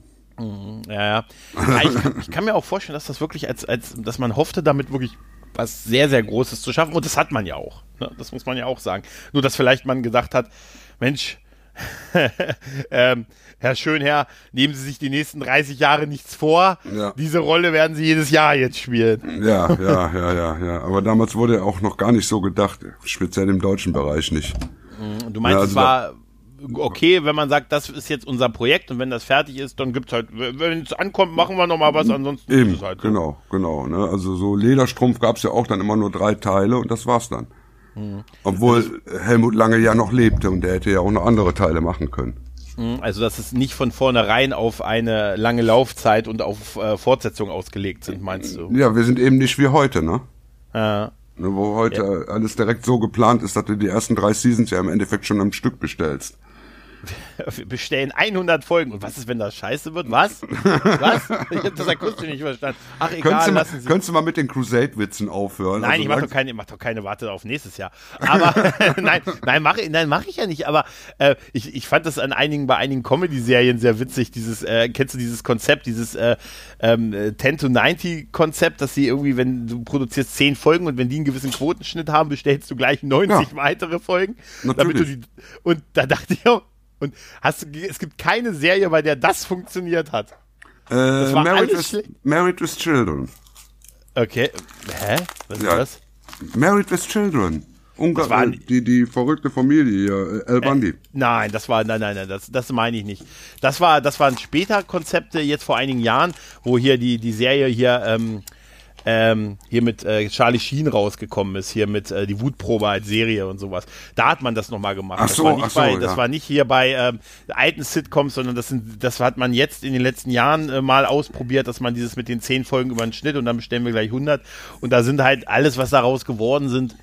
Speaker 2: Ja, ja. ja ich, kann, ich kann mir auch vorstellen, dass das wirklich als, als, dass man hoffte, damit wirklich was sehr, sehr Großes zu schaffen. Und das hat man ja auch. Ne? Das muss man ja auch sagen. Nur, dass vielleicht man gedacht hat, Mensch, ähm, Herr Schönherr, nehmen Sie sich die nächsten 30 Jahre nichts vor.
Speaker 3: Ja.
Speaker 2: Diese Rolle werden Sie jedes Jahr jetzt spielen.
Speaker 3: Ja, ja, ja, ja, ja. Aber damals wurde auch noch gar nicht so gedacht, speziell im deutschen Bereich nicht.
Speaker 2: Du meinst,
Speaker 3: Ja, also
Speaker 2: es war okay, wenn man sagt, das ist jetzt unser Projekt und wenn das fertig ist, dann gibt's halt, wenn es ankommt, machen wir noch mal was, ansonsten
Speaker 3: Eben,
Speaker 2: ist es halt so.
Speaker 3: genau, genau. Ne? Also so Lederstrumpf gab's ja auch dann immer nur drei Teile und das war's dann.
Speaker 2: Mhm.
Speaker 3: Obwohl Helmut Lange ja noch lebte und der hätte ja auch noch andere Teile machen können.
Speaker 2: Also, dass es nicht von vornherein auf eine lange Laufzeit und auf äh, Fortsetzung ausgelegt sind, meinst du?
Speaker 3: Ja, wir sind eben nicht wie heute, ne?
Speaker 2: Ja.
Speaker 3: Ne, Wo heute alles direkt so geplant ist, dass du die ersten drei Seasons ja im Endeffekt schon am Stück bestellst.
Speaker 2: Wir bestellen 100 Folgen. Und was ist, wenn das scheiße wird? Was? Was? Ich hab das akustisch nicht verstanden. Ach,
Speaker 3: Könntest
Speaker 2: egal,
Speaker 3: du, mal,
Speaker 2: lassen Sie.
Speaker 3: könntest du mal mit den Crusade-Witzen aufhören?
Speaker 2: Nein,
Speaker 3: Also
Speaker 2: ich mache doch keine, ich mach doch keine Warte auf nächstes Jahr. Aber nein, nein, mache nein, mach ich ja nicht. Aber äh, ich, ich fand das an einigen bei einigen Comedy-Serien sehr witzig. Dieses, äh, kennst du dieses Konzept, dieses äh, ähm, äh, 10 to 90 Konzept, dass sie irgendwie, wenn du produzierst 10 Folgen und wenn die einen gewissen Quotenschnitt haben, bestellst du gleich 90
Speaker 3: Ja.
Speaker 2: weitere Folgen.
Speaker 3: Natürlich.
Speaker 2: die, und da dachte ich auch, und hast du, es gibt keine Serie, bei der das funktioniert hat.
Speaker 3: Äh,
Speaker 2: war
Speaker 3: Married, with. Married with Children.
Speaker 2: Okay. Hä? Was ist
Speaker 3: Ja.
Speaker 2: das?
Speaker 3: Married with Children. Ungar
Speaker 2: Das war-
Speaker 3: äh, die, die verrückte Familie hier, äh, El Bundy.
Speaker 2: Nein, das war, nein, nein, nein, das, das meine ich nicht. Das war, das waren später Konzepte, jetzt vor einigen Jahren, wo hier die, die Serie hier, ähm, ähm, hier mit äh, Charlie Sheen rausgekommen ist, hier mit äh, die Wutprobe als Serie und sowas. Da hat man das nochmal gemacht.
Speaker 3: Ach
Speaker 2: das
Speaker 3: so,
Speaker 2: war nicht
Speaker 3: ach so,
Speaker 2: bei,
Speaker 3: ja.
Speaker 2: das war nicht hier bei ähm, alten Sitcoms, sondern das sind, das hat man jetzt in den letzten Jahren äh, mal ausprobiert, dass man dieses mit den zehn Folgen über den Schnitt und dann bestellen wir gleich 100 und da sind halt alles, was daraus geworden sind,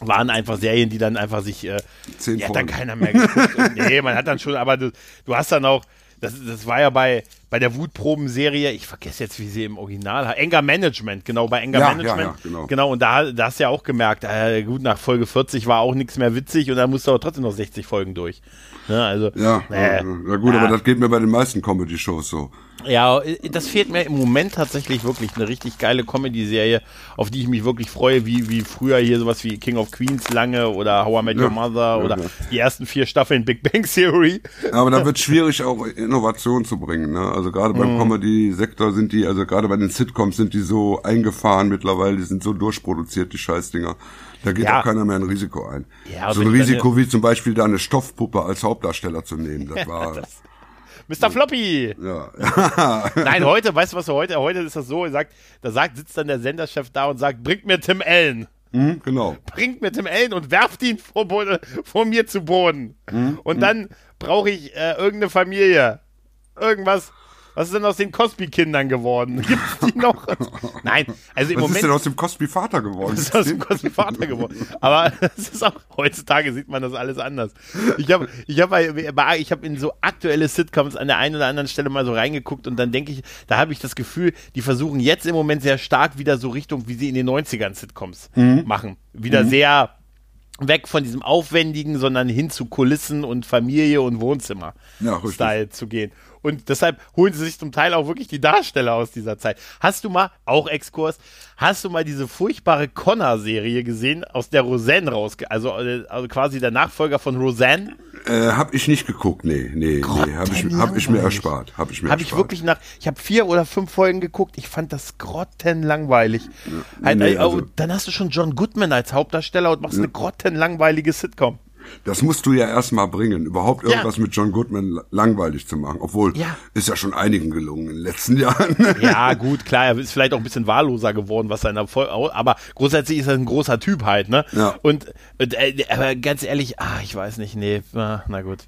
Speaker 2: waren einfach Serien, die dann einfach sich, äh,
Speaker 3: Zehn
Speaker 2: die hat dann keiner mehr geguckt. Und, nee, man hat dann schon, aber du, du hast dann auch, das, das war ja bei, bei der Wutproben-Serie, ich vergesse jetzt, wie sie im Original hat, Anger Management, genau, bei Anger
Speaker 3: Ja, ja,
Speaker 2: Management.
Speaker 3: ja, genau.
Speaker 2: und da, da hast du ja auch gemerkt, äh, gut, nach Folge 40 war auch nichts mehr witzig und dann musst du aber trotzdem noch 60 Folgen durch. Ne, also,
Speaker 3: Ja, ja, ja gut,
Speaker 2: ja.
Speaker 3: aber das geht mir bei den meisten Comedy-Shows so.
Speaker 2: Ja, das fehlt mir im Moment tatsächlich wirklich eine richtig geile Comedy-Serie, auf die ich mich wirklich freue, wie, wie früher hier sowas wie King of Queens lange oder How I Met Your
Speaker 3: Ja,
Speaker 2: Mother
Speaker 3: ja,
Speaker 2: oder
Speaker 3: ja.
Speaker 2: die ersten vier Staffeln Big Bang Theory.
Speaker 3: Aber da wird schwierig, auch Innovation zu bringen. Ne? Also gerade
Speaker 2: Mhm.
Speaker 3: beim Comedy-Sektor sind die, also gerade bei den Sitcoms sind die so eingefahren mittlerweile, die sind so durchproduziert, die Scheißdinger. Da geht
Speaker 2: Ja.
Speaker 3: auch keiner mehr ein Risiko ein.
Speaker 2: Ja,
Speaker 3: so ein Risiko wie zum Beispiel da eine Stoffpuppe als Hauptdarsteller zu nehmen, das war,
Speaker 2: Mr. Floppy!
Speaker 3: ja.
Speaker 2: Nein, heute, weißt du was heute? Heute ist das so, er sagt, da sagt, sitzt dann der Senderchef da und sagt, bringt mir Tim Allen.
Speaker 3: Hm, genau.
Speaker 2: Bringt mir Tim Allen und werft ihn vor, vor mir zu Boden.
Speaker 3: Hm,
Speaker 2: Und dann brauche ich äh, irgendeine Familie. Irgendwas. Was ist denn aus den Cosby-Kindern geworden? Gibt's die noch? Nein, also im
Speaker 3: Was ist
Speaker 2: Moment
Speaker 3: denn aus dem Cosby-Vater geworden?
Speaker 2: ist aus dem Cosby Vater geworden. Aber das ist auch, heutzutage sieht man das alles anders. Ich habe ich hab bei, ich hab in so aktuelle Sitcoms an der einen oder anderen Stelle mal so reingeguckt und dann denke ich, da habe ich das Gefühl, die versuchen jetzt im Moment sehr stark wieder so Richtung, wie sie in den 90ern Sitcoms
Speaker 3: Mhm.
Speaker 2: machen. Wieder sehr weg von diesem Aufwendigen, sondern hin zu Kulissen und Familie und Wohnzimmer
Speaker 3: Ja,
Speaker 2: zu gehen. Und deshalb holen sie sich zum Teil auch wirklich die Darsteller aus dieser Zeit. Hast du mal, auch Exkurs, hast du mal diese furchtbare Connor-Serie gesehen, aus der Roseanne rausge... Also, äh, also quasi der Nachfolger von Roseanne?
Speaker 3: Äh, hab ich nicht geguckt, nee, nee, nee, hab ich, hab ich mir erspart, hab ich mir
Speaker 2: Habe ich
Speaker 3: erspart.
Speaker 2: wirklich nach... Ich habe vier oder fünf Folgen geguckt. Ich fand das grottenlangweilig. Halt,
Speaker 3: nee,
Speaker 2: äh,
Speaker 3: also-
Speaker 2: oh, dann hast du schon John Goodman als Hauptdarsteller und machst eine grottenlangweilige Sitcom.
Speaker 3: Das musst du ja erstmal bringen, überhaupt irgendwas mit John Goodman la- langweilig zu machen. Obwohl,
Speaker 2: Ja.
Speaker 3: ist ja schon einigen gelungen in den letzten Jahren.
Speaker 2: Ja, gut, klar, er ist vielleicht auch ein bisschen wahlloser geworden, was seiner Erfolg, aber grundsätzlich ist er ein großer Typ halt, ne?
Speaker 3: Ja.
Speaker 2: Und, und äh, aber ganz ehrlich, ah, ich weiß nicht, nee, na, na gut.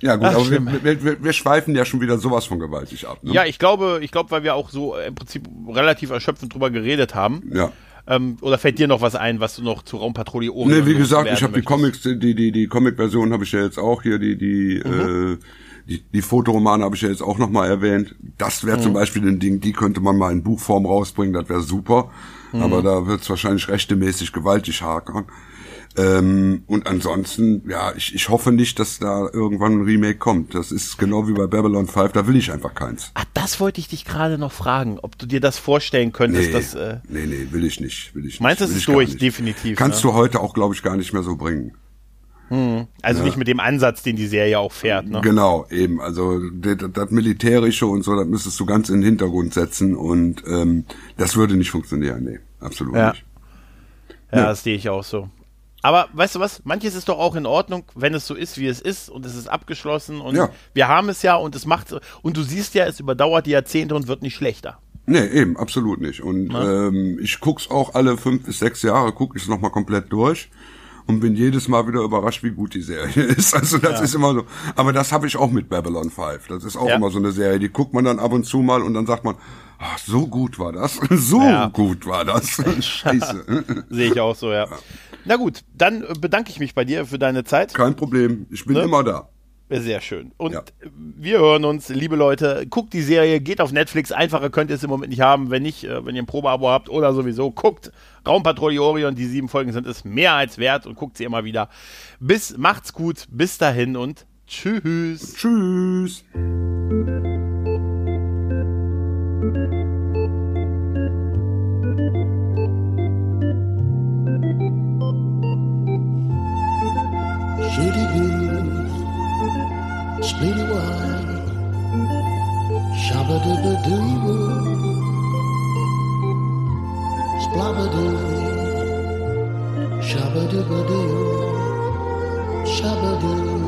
Speaker 3: ja gut,
Speaker 2: Ach,
Speaker 3: aber wir, wir, wir, wir schweifen ja schon wieder sowas von gewaltig ab. Ne?
Speaker 2: Ja, ich glaube, ich glaube, weil wir auch so im Prinzip relativ erschöpfend drüber geredet haben.
Speaker 3: Ja.
Speaker 2: Ähm, oder fällt dir noch was ein, was du noch zu Raumpatrouille Orion
Speaker 3: Nee, wie gesagt, ich habe die? Comics, die die die Comic-Version habe ich ja jetzt auch hier, die die
Speaker 2: Mhm.
Speaker 3: äh, die, die Fotoromane habe ich ja jetzt auch noch mal erwähnt. Das wäre
Speaker 2: Mhm.
Speaker 3: zum Beispiel ein Ding, die könnte man mal in Buchform rausbringen, das wäre super.
Speaker 2: Mhm.
Speaker 3: Aber da wird's wahrscheinlich rechtemäßig gewaltig hakern. Ähm, und ansonsten, ja, ich, ich hoffe nicht, dass da irgendwann ein Remake kommt. Das ist genau wie bei Babylon 5, da will ich einfach keins.
Speaker 2: Ah, das wollte ich dich gerade noch fragen, ob du dir das vorstellen könntest,
Speaker 3: Nee,
Speaker 2: dass, äh,
Speaker 3: nee, nee, will ich nicht. Will ich
Speaker 2: Meinst du, es ist durch, definitiv,
Speaker 3: Kannst
Speaker 2: ne?
Speaker 3: du heute auch, glaube ich, gar nicht mehr so bringen.
Speaker 2: also nicht mit dem Ansatz, den die Serie auch fährt, ne?
Speaker 3: Genau, eben. Also das, das Militärische und so, das müsstest du ganz in den Hintergrund setzen und ähm, das würde nicht funktionieren. Nee, absolut
Speaker 2: Ja.
Speaker 3: nicht.
Speaker 2: Ja,
Speaker 3: Ja.
Speaker 2: das sehe ich auch so. Aber weißt du was? Manches ist doch auch in Ordnung, wenn es so ist, wie es ist und es ist abgeschlossen und
Speaker 3: Ja.
Speaker 2: wir haben es ja und es macht und du siehst ja, es überdauert die Jahrzehnte und wird nicht schlechter.
Speaker 3: Nee, eben, absolut nicht. Und ähm, ich guck's auch alle fünf bis sechs Jahre, gucke ich es nochmal komplett durch und bin jedes Mal wieder überrascht, wie gut die Serie ist. Also das ist immer so. Aber das habe ich auch mit Babylon 5. Das ist auch
Speaker 2: Ja.
Speaker 3: immer so eine Serie, die guckt man dann ab und zu mal und dann sagt man, ach, so gut war das. So
Speaker 2: Ja.
Speaker 3: gut war das. Scheiße.
Speaker 2: Sehe ich auch so, ja. Na gut, dann bedanke ich mich bei dir für deine Zeit.
Speaker 3: Kein Problem. Ich bin
Speaker 2: Ne?
Speaker 3: immer da.
Speaker 2: Sehr schön. Und
Speaker 3: Ja.
Speaker 2: wir hören uns, liebe Leute. Guckt die Serie, geht auf Netflix. Einfacher könnt ihr es im Moment nicht haben. Wenn nicht, äh, wenn ihr ein Probeabo habt oder sowieso, guckt Raumpatrouille Orion. Die sieben Folgen sind es mehr als wert und guckt sie immer wieder. Bis, macht's gut. Bis dahin und tschüss.
Speaker 3: Tschüss.
Speaker 4: Blues, Speedy Wye, Shabba Dibba Doo Woo, Splabba Doo, Shabba Dibba
Speaker 5: Doo, Shabba Doo.